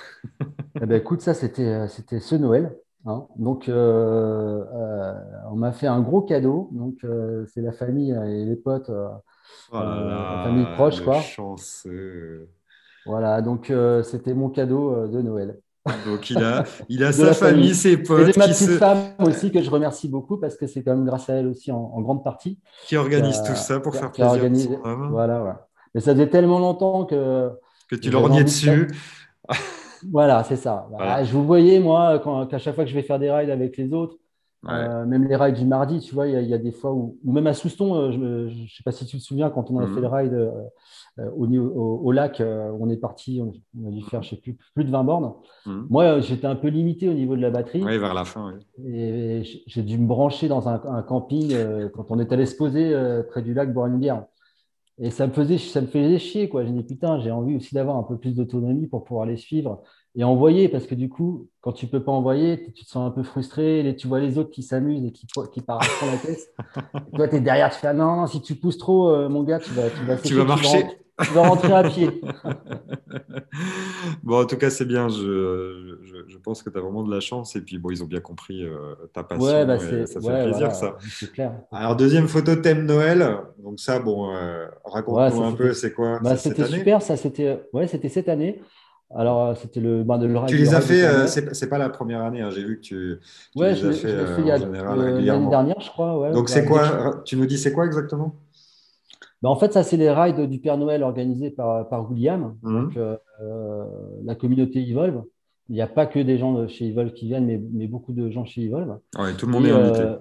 Eh ben, écoute, ça, c'était, euh, c'était ce Noël. hein. Donc, euh, on m'a fait un gros cadeau. Donc, c'est la famille et les potes, Oh là euh, famille proche, quoi. chanceux. Voilà, donc euh, c'était mon cadeau euh, de Noël. Donc il a, il a sa famille, famille. ses Et potes de ma petite se- femme aussi, que je remercie beaucoup parce que c'est quand même grâce à elle aussi en, en grande partie. qui a- tout ça pour faire plaisir homme, Voilà. Mais ça faisait tellement longtemps que. que tu lorgnais dessus. Voilà, c'est ça. Voilà. Je vous voyais, moi, qu'à chaque fois que je vais faire des rides avec les autres, Ouais. euh, même les rides du mardi, tu vois, il y, a- il y a des fois où, ou même à Souston, euh, je ne sais pas si tu te souviens, quand on a Mhm. fait le ride euh, au, niveau- au, au lac, euh, on est parti, on, on a dû faire, je sais plus, plus de 20 bornes. Mhm. Moi, j'étais un peu limité au niveau de la batterie. Ouais, vers la fin. oui. Et j'ai dû me brancher dans un, un camping quand on est allé se poser près du lac boire une bière. Et ça me faisait, ça me faisait chier, quoi. J'ai dit, putain, j'ai envie aussi d'avoir un peu plus d'autonomie pour pouvoir les suivre et envoyer, parce que du coup, quand tu peux pas envoyer, tu te sens un peu frustré, et tu vois les autres qui s'amusent et qui, qui partent sur la caisse. Et toi, tu es derrière, tu fais, ah non, non, si tu pousses trop, euh, mon gars, tu vas, tu vas, Tu vas marcher. Tu vas rentrer à pied. Bon, en tout cas, c'est bien. Je, je, je pense que tu as vraiment de la chance. Et puis, bon, ils ont bien compris euh, ta passion. Ouais, bah, ça fait ouais, plaisir, voilà, ça. C'est clair. Alors, deuxième photo thème Noël. Donc, ça, bon, euh, raconte-nous Ouais, un peu, c'est quoi Bah, c'était année? super, ça, c'était ouais, c'était cette année. Alors, euh, c'était le, de le Tu le les as fait, euh, c'est pas la première année, hein, j'ai vu que tu, tu Ouais, les je as fait euh, euh, l'année dernière, je crois. Ouais, Donc, c'est quoi je- Tu nous dis, c'est quoi exactement? Bah, en fait, ça, c'est les rides du Père Noël organisés par, par William, Mhm. donc euh, euh, la communauté Evolve. Il n'y a pas que des gens de chez Evolve qui viennent, mais, mais beaucoup de gens chez Evolve. Ouais, tout le monde Et, est invité. euh,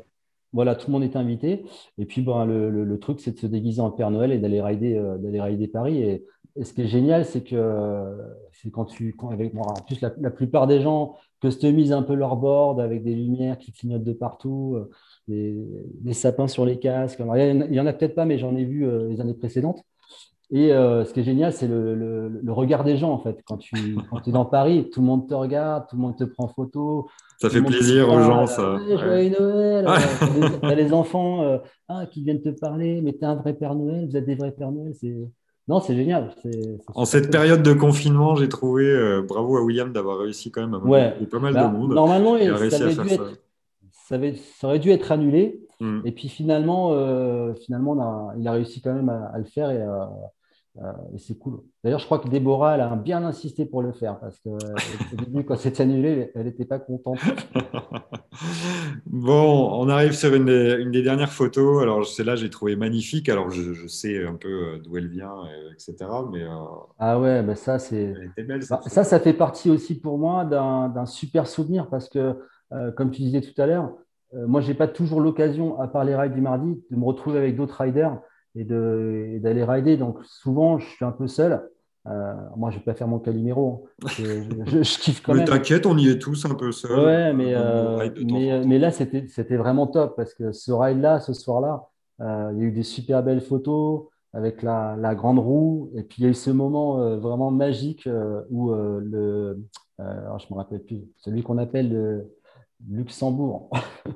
voilà, tout le monde est invité. Et puis, ben, le, le- le truc, c'est de se déguiser en Père Noël et d'aller rider, euh, d'aller rider Paris. Et, et ce qui est génial, c'est que c'est quand tu. Quand, avec, bon, en plus, la, la plupart des gens customisent un peu leur board avec des lumières qui clignotent de partout, euh, des, des sapins sur les casques. Alors, il y en a- peut-être pas, mais j'en ai vu euh, les années précédentes. Et euh, ce qui est génial, c'est le, le- le regard des gens, en fait. Quand tu quand es dans Paris, tout le monde te regarde, tout le monde te prend photo. Ça fait plaisir aux gens, ça. Ouais, Noël. T'as les, enfants ah, qui viennent te parler, mais t'es un vrai Père Noël, vous êtes des vrais Pères Noël. C'est... Non, c'est génial. En cette cool. période de confinement, j'ai trouvé euh, bravo à William d'avoir réussi quand même à Ouais. pas mal Bah, de monde. normalement, Il a ça, à avait dû être, ça, avait- ça aurait dû être annulé. Mm. Et puis finalement, euh, finalement a- il a réussi quand même à, à le faire et, et c'est cool. D'ailleurs, je crois que Déborah, elle a bien insisté pour le faire parce que euh, au début, quand c'était annulé, elle n'était pas contente. Bon, on arrive sur une des, une des dernières photos. Alors, celle-là, j'ai trouvé magnifique. Alors, je, je sais un peu euh, d'où elle vient, euh, etc. Mais euh, Ah ouais, bah ça, c'est. Bah, ça, ça fait partie aussi pour moi d'un super souvenir parce que, euh, comme tu disais tout à l'heure, euh, moi, j'ai pas toujours l'occasion, à part les rides du mardi, de me retrouver avec d'autres riders et d'aller rider. Donc, souvent, je suis un peu seul. Euh, moi, je vais pas faire mon Calimero. hein. Je, je- je kiffe quand Mais même. t'inquiète, on y est tous un peu seuls. Ouais, mais, euh, mais, temps. mais là, c'était vraiment top parce que ce ride-là, ce soir-là, euh, il y a eu des super belles photos avec la, la grande roue. Et puis, il y a eu ce moment euh, vraiment magique euh, où euh, le. euh, alors, je me rappelle plus, celui qu'on appelle le Luxembourg.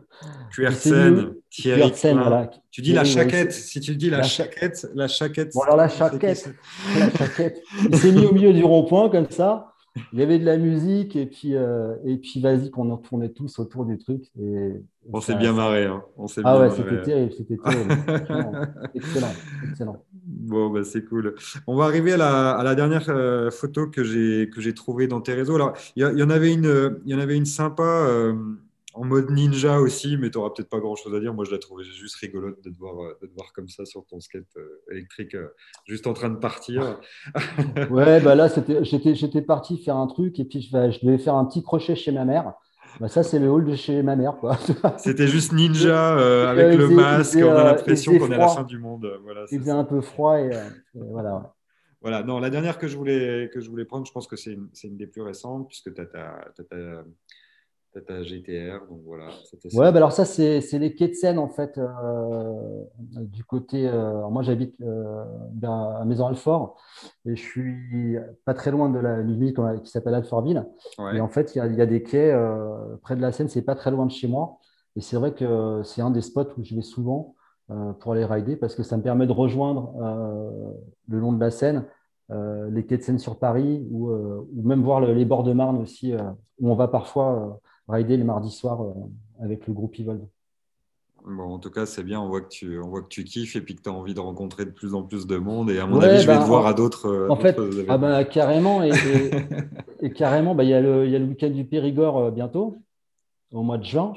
Kuersen, Thierry voilà. Tu dis la Thierry, chaquette. Si tu dis la La cha- chaquette, la chaquette. Bon, alors la chaquette. la chaquette. Il s'est mis au milieu du rond-point comme ça. Il y avait de la musique et puis, euh, et puis vas-y, qu'on en tournait tous autour du truc. Et, On s'est bien marré. hein. On s'est Ah bien ouais, c'était terrible, c'était terrible. Excellent, excellent. Bon, bah, c'est cool. On va arriver à la, à la dernière euh, photo que j'ai que j'ai trouvée dans tes réseaux. Alors, il y, en avait une, euh, il y en avait une sympa euh, en mode ninja aussi, mais tu n'auras peut-être pas grand-chose à dire. Moi, je la trouvais juste rigolote de te voir, euh, de te voir comme ça sur ton skate euh, électrique, euh, juste en train de partir. Ouais, bah là, j'étais, parti faire un truc et puis je, vais- je devais faire un petit crochet chez ma mère. Bah, ça, c'est le hall de chez ma mère. C'était juste ninja euh, avec le masque. on a l'impression qu'on est à la fin du monde. Voilà, Il faisait un peu froid et, et voilà. Voilà, non, la dernière que je voulais, que je voulais prendre, je pense que c'est une, une des plus récentes, puisque tu as, T'as ta GTR, donc voilà. Ouais, bah alors ça, c'est les quais de Seine, en fait, euh, du côté. Euh, moi, j'habite euh, à Maison-Alfort et je suis pas très loin de la ville qui s'appelle Alfortville. Et en fait, il y, a, y a des quais près de la Seine, c'est pas très loin de chez moi. Et c'est vrai que c'est un des spots où je vais souvent pour aller rider parce que ça me permet de rejoindre le long de la Seine les quais de Seine sur Paris ou, ou même voir les bords de Marne aussi, où on va parfois rider les mardis soirs euh, avec le groupe Evolve. Bon, en tout cas, c'est bien. On voit que tu, on voit que tu kiffes et puis que tu as envie de rencontrer de plus en plus de monde. Et à mon avis, je vais bah, te voir à d'autres. Euh, en fait, ah bah, carrément. Et, et, carrément, bah, il y, a le, le week-end du Périgord euh, bientôt, au mois de juin.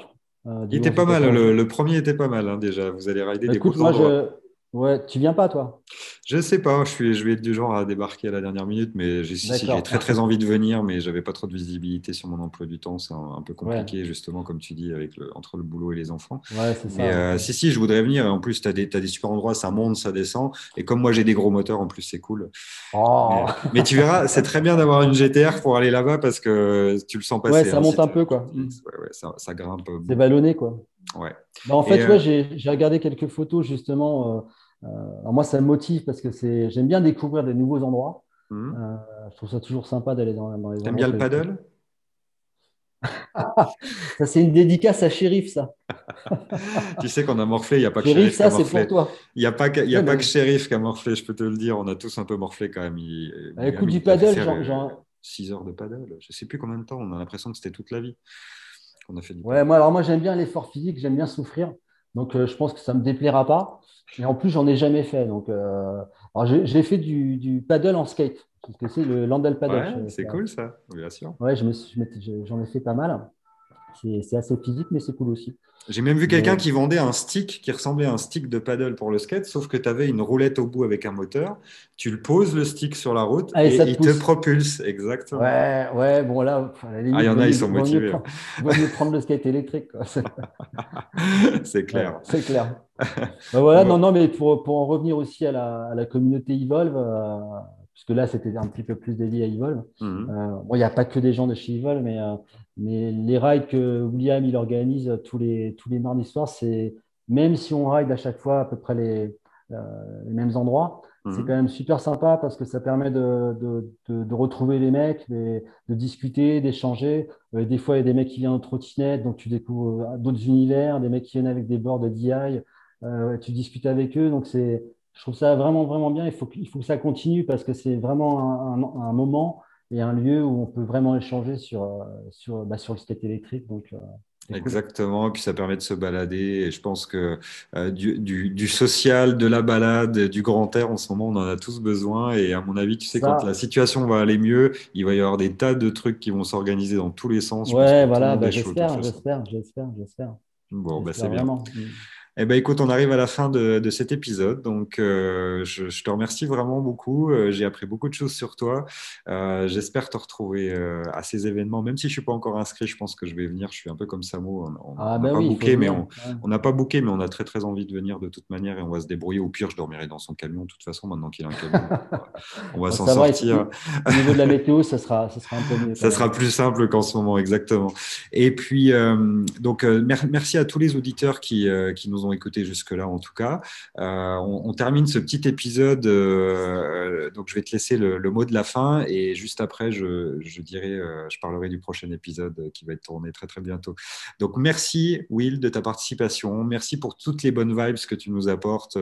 il était pas mal. Le, premier était pas mal hein, déjà. Vous allez rider des Écoute, moi, je, Ouais, tu viens pas, toi? Je sais pas, je, suis, je vais être du genre à débarquer à la dernière minute, mais j'ai très très envie de venir, mais j'avais pas trop de visibilité sur mon emploi du temps. C'est un, peu compliqué, justement, comme tu dis, avec le, entre le boulot et les enfants. Ouais, c'est ça. Euh, si, si, je voudrais venir. En plus, tu as, as, des super endroits, ça monte, ça descend. Et comme moi, j'ai des gros moteurs, en plus, c'est cool. Oh. Mais, tu verras, c'est très bien d'avoir une GTR pour aller là-bas parce que tu le sens passer. Ouais, ça hein, monte un peu, quoi. Ouais, ouais, ça, ça grimpe. C'est vallonné, quoi. Ouais. Bah, en fait, euh... j'ai regardé quelques photos, justement. Euh, euh, moi, ça me motive parce que j'aime bien découvrir des nouveaux endroits. Euh, je trouve ça toujours sympa d'aller dans, dans, les T'aimes bien le paddle? Ça, c'est une dédicace à Shérif, ça. tu sais qu'on a morflé, il n'y a pas que Shérif. ça, c'est pour toi. Il n'y a pas, que, y a pas que Shérif qui a morflé, je peux te le dire. On a tous un peu morflé quand même. Il, bah, écoute, du paddle, genre, 6 heures de paddle. Je ne sais plus combien de temps. On a l'impression que c'était toute la vie qu'on a fait du Ouais, moi, alors moi, j'aime bien l'effort physique, j'aime bien souffrir. Donc, euh, je pense que ça ne me déplaira pas. Et en plus, j'en ai jamais fait. Donc, euh, j'ai fait du, du, paddle en skate. que c'est le Landel paddle. c'est cool ça, bien sûr. Ouais, j'en ai fait pas mal. C'est assez physique, mais c'est cool aussi. J'ai même vu quelqu'un qui vendait un stick qui ressemblait à un stick de paddle pour le skate, sauf que tu avais une roulette au bout avec un moteur. Tu le poses le stick sur la route ah, et, il te propulse. Exactement. Ouais, ouais, bon là, ah, il y en a, ils sont motivés. Il vaut mieux prendre le skate électrique. c'est clair. c'est clair. Bah, voilà, non, non, mais pour, pour, en revenir aussi à la, à la communauté Evolve, euh, puisque là, c'était un petit peu plus dédié à Evolve. Mhm. Euh, bon, il n'y a pas que des gens de chez Evolve, mais, euh, mais les rides que William il organise tous les, tous les mardis soirs, c'est même si on ride à chaque fois à peu près les, les mêmes endroits, c'est mhm. quand même super sympa parce que ça permet de, de, de, retrouver les mecs, de, discuter, d'échanger. des fois, il y a des mecs qui viennent en trottinette, donc tu découvres d'autres univers, des mecs qui viennent avec des boards de DI. Euh, tu discutes avec eux. Donc, c'est, je trouve ça vraiment, vraiment bien. Il faut, il faut que ça continue parce que c'est vraiment un, moment et un lieu où on peut vraiment échanger sur, euh, sur, bah, sur le skate électrique. Donc, euh, Exactement, et puis ça permet de se balader. Et je pense que du, du, social, de la balade, du grand air, en ce moment, on en a tous besoin. Et à mon avis, tu sais, quand la situation va aller mieux, il va y avoir des tas de trucs qui vont s'organiser dans tous les sens. Ouais, voilà, bah, j'espère, j'espère, j'espère, j'espère. Bon, bah, c'est bien. Eh ben, écoute, on arrive à la fin de, de cet épisode. Donc, euh, je, je, te remercie vraiment beaucoup. Euh, j'ai appris beaucoup de choses sur toi. Euh, J'espère te retrouver euh, à ces événements. Même si je suis pas encore inscrit, je pense que je vais venir. Je suis un peu comme Samo. On n'a ah, bah pas booké, mais on n'a pas booké, mais on a très très envie de venir de toute manière et on va se débrouiller. Au pire, je dormirai dans son camion. De toute façon, maintenant qu'il a un camion, on va s'en sortir. Au niveau de la météo, ça sera, ça sera un peu mieux. Ça sera plus simple qu'en ce moment, exactement. Et puis, euh, donc, merci à tous les auditeurs qui, qui nous ont écouté jusque-là en tout cas. Euh, on, termine ce petit épisode, euh, donc je vais te laisser le, mot de la fin et juste après, je, dirai, euh, je parlerai du prochain épisode qui va être tourné très très bientôt. Donc merci Will de ta participation, merci pour toutes les bonnes vibes que tu nous apportes,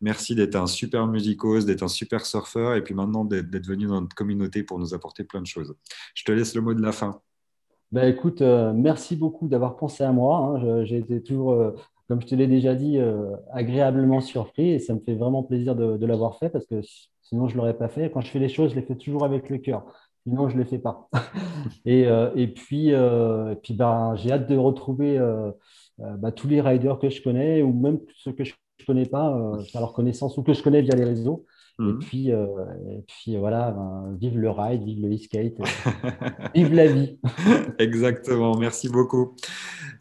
merci d'être un super musicose, d'être un super surfeur et puis maintenant d'être venu dans notre communauté pour nous apporter plein de choses. Je te laisse le mot de la fin. Ben écoute, merci beaucoup d'avoir pensé à moi. Hein. J'ai été toujours comme je te l'ai déjà dit, euh, agréablement surpris et ça me fait vraiment plaisir de, l'avoir fait parce que sinon je ne l'aurais pas fait. Quand je fais les choses, je les fais toujours avec le cœur. Sinon, je ne les fais pas. et, euh, et, puis, euh, ben, j'ai hâte de retrouver bah, tous les riders que je connais ou même ceux que je ne connais pas, à leur connaissance ou que je connais via les réseaux. Et, mhm. puis, et puis voilà, ben, vive le ride, vive le e-skate, vive la vie. Exactement, merci beaucoup.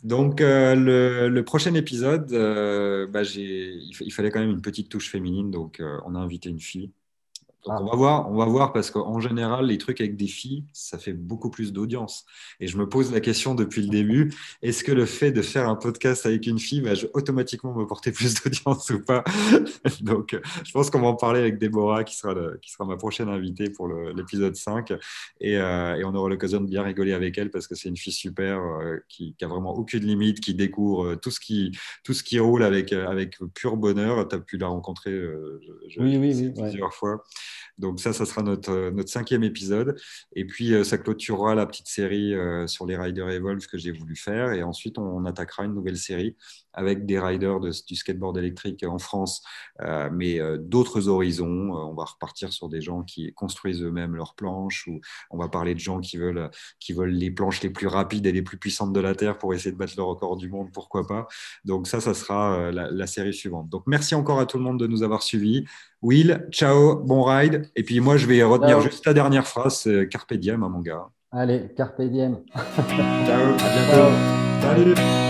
Donc, euh, le, prochain épisode, euh, bah, il, fallait quand même une petite touche féminine, donc euh, on a invité une fille. On va voir, on va voir parce qu'en général, les trucs avec des filles, ça fait beaucoup plus d'audience. Et je me pose la question depuis le début est-ce que le fait de faire un podcast avec une fille va automatiquement me porter plus d'audience ou pas? Donc, je pense qu'on va en parler avec Déborah, qui sera, qui sera ma prochaine invitée pour l'épisode 5. Et, euh, et, on aura l'occasion de bien rigoler avec elle parce que c'est une fille super euh, qui, qui, a vraiment aucune limite, qui découvre euh, tout ce qui, tout ce qui roule avec, avec pur bonheur. Tu as pu la rencontrer oui, oui, plusieurs fois. Donc ça, ça sera notre, euh, cinquième épisode. Et puis, euh, ça clôturera la petite série euh, sur les Riders Evolve que j'ai voulu faire. Et ensuite, on, attaquera une nouvelle série avec des riders du skateboard électrique en France, mais d'autres horizons. on va repartir sur des gens qui construisent eux-mêmes leurs planches ou on va parler de gens qui veulent, qui veulent les planches les plus rapides et les plus puissantes de la Terre pour essayer de battre le record du monde, pourquoi pas. Donc ça, ça sera la, la série suivante. Donc merci encore à tout le monde de nous avoir suivis. Will, ciao, bon ride. Et puis moi, je vais retenir juste ta dernière phrase, Carpe diem, hein, mon gars. Allez, Carpe diem. ciao, à bientôt. Salut.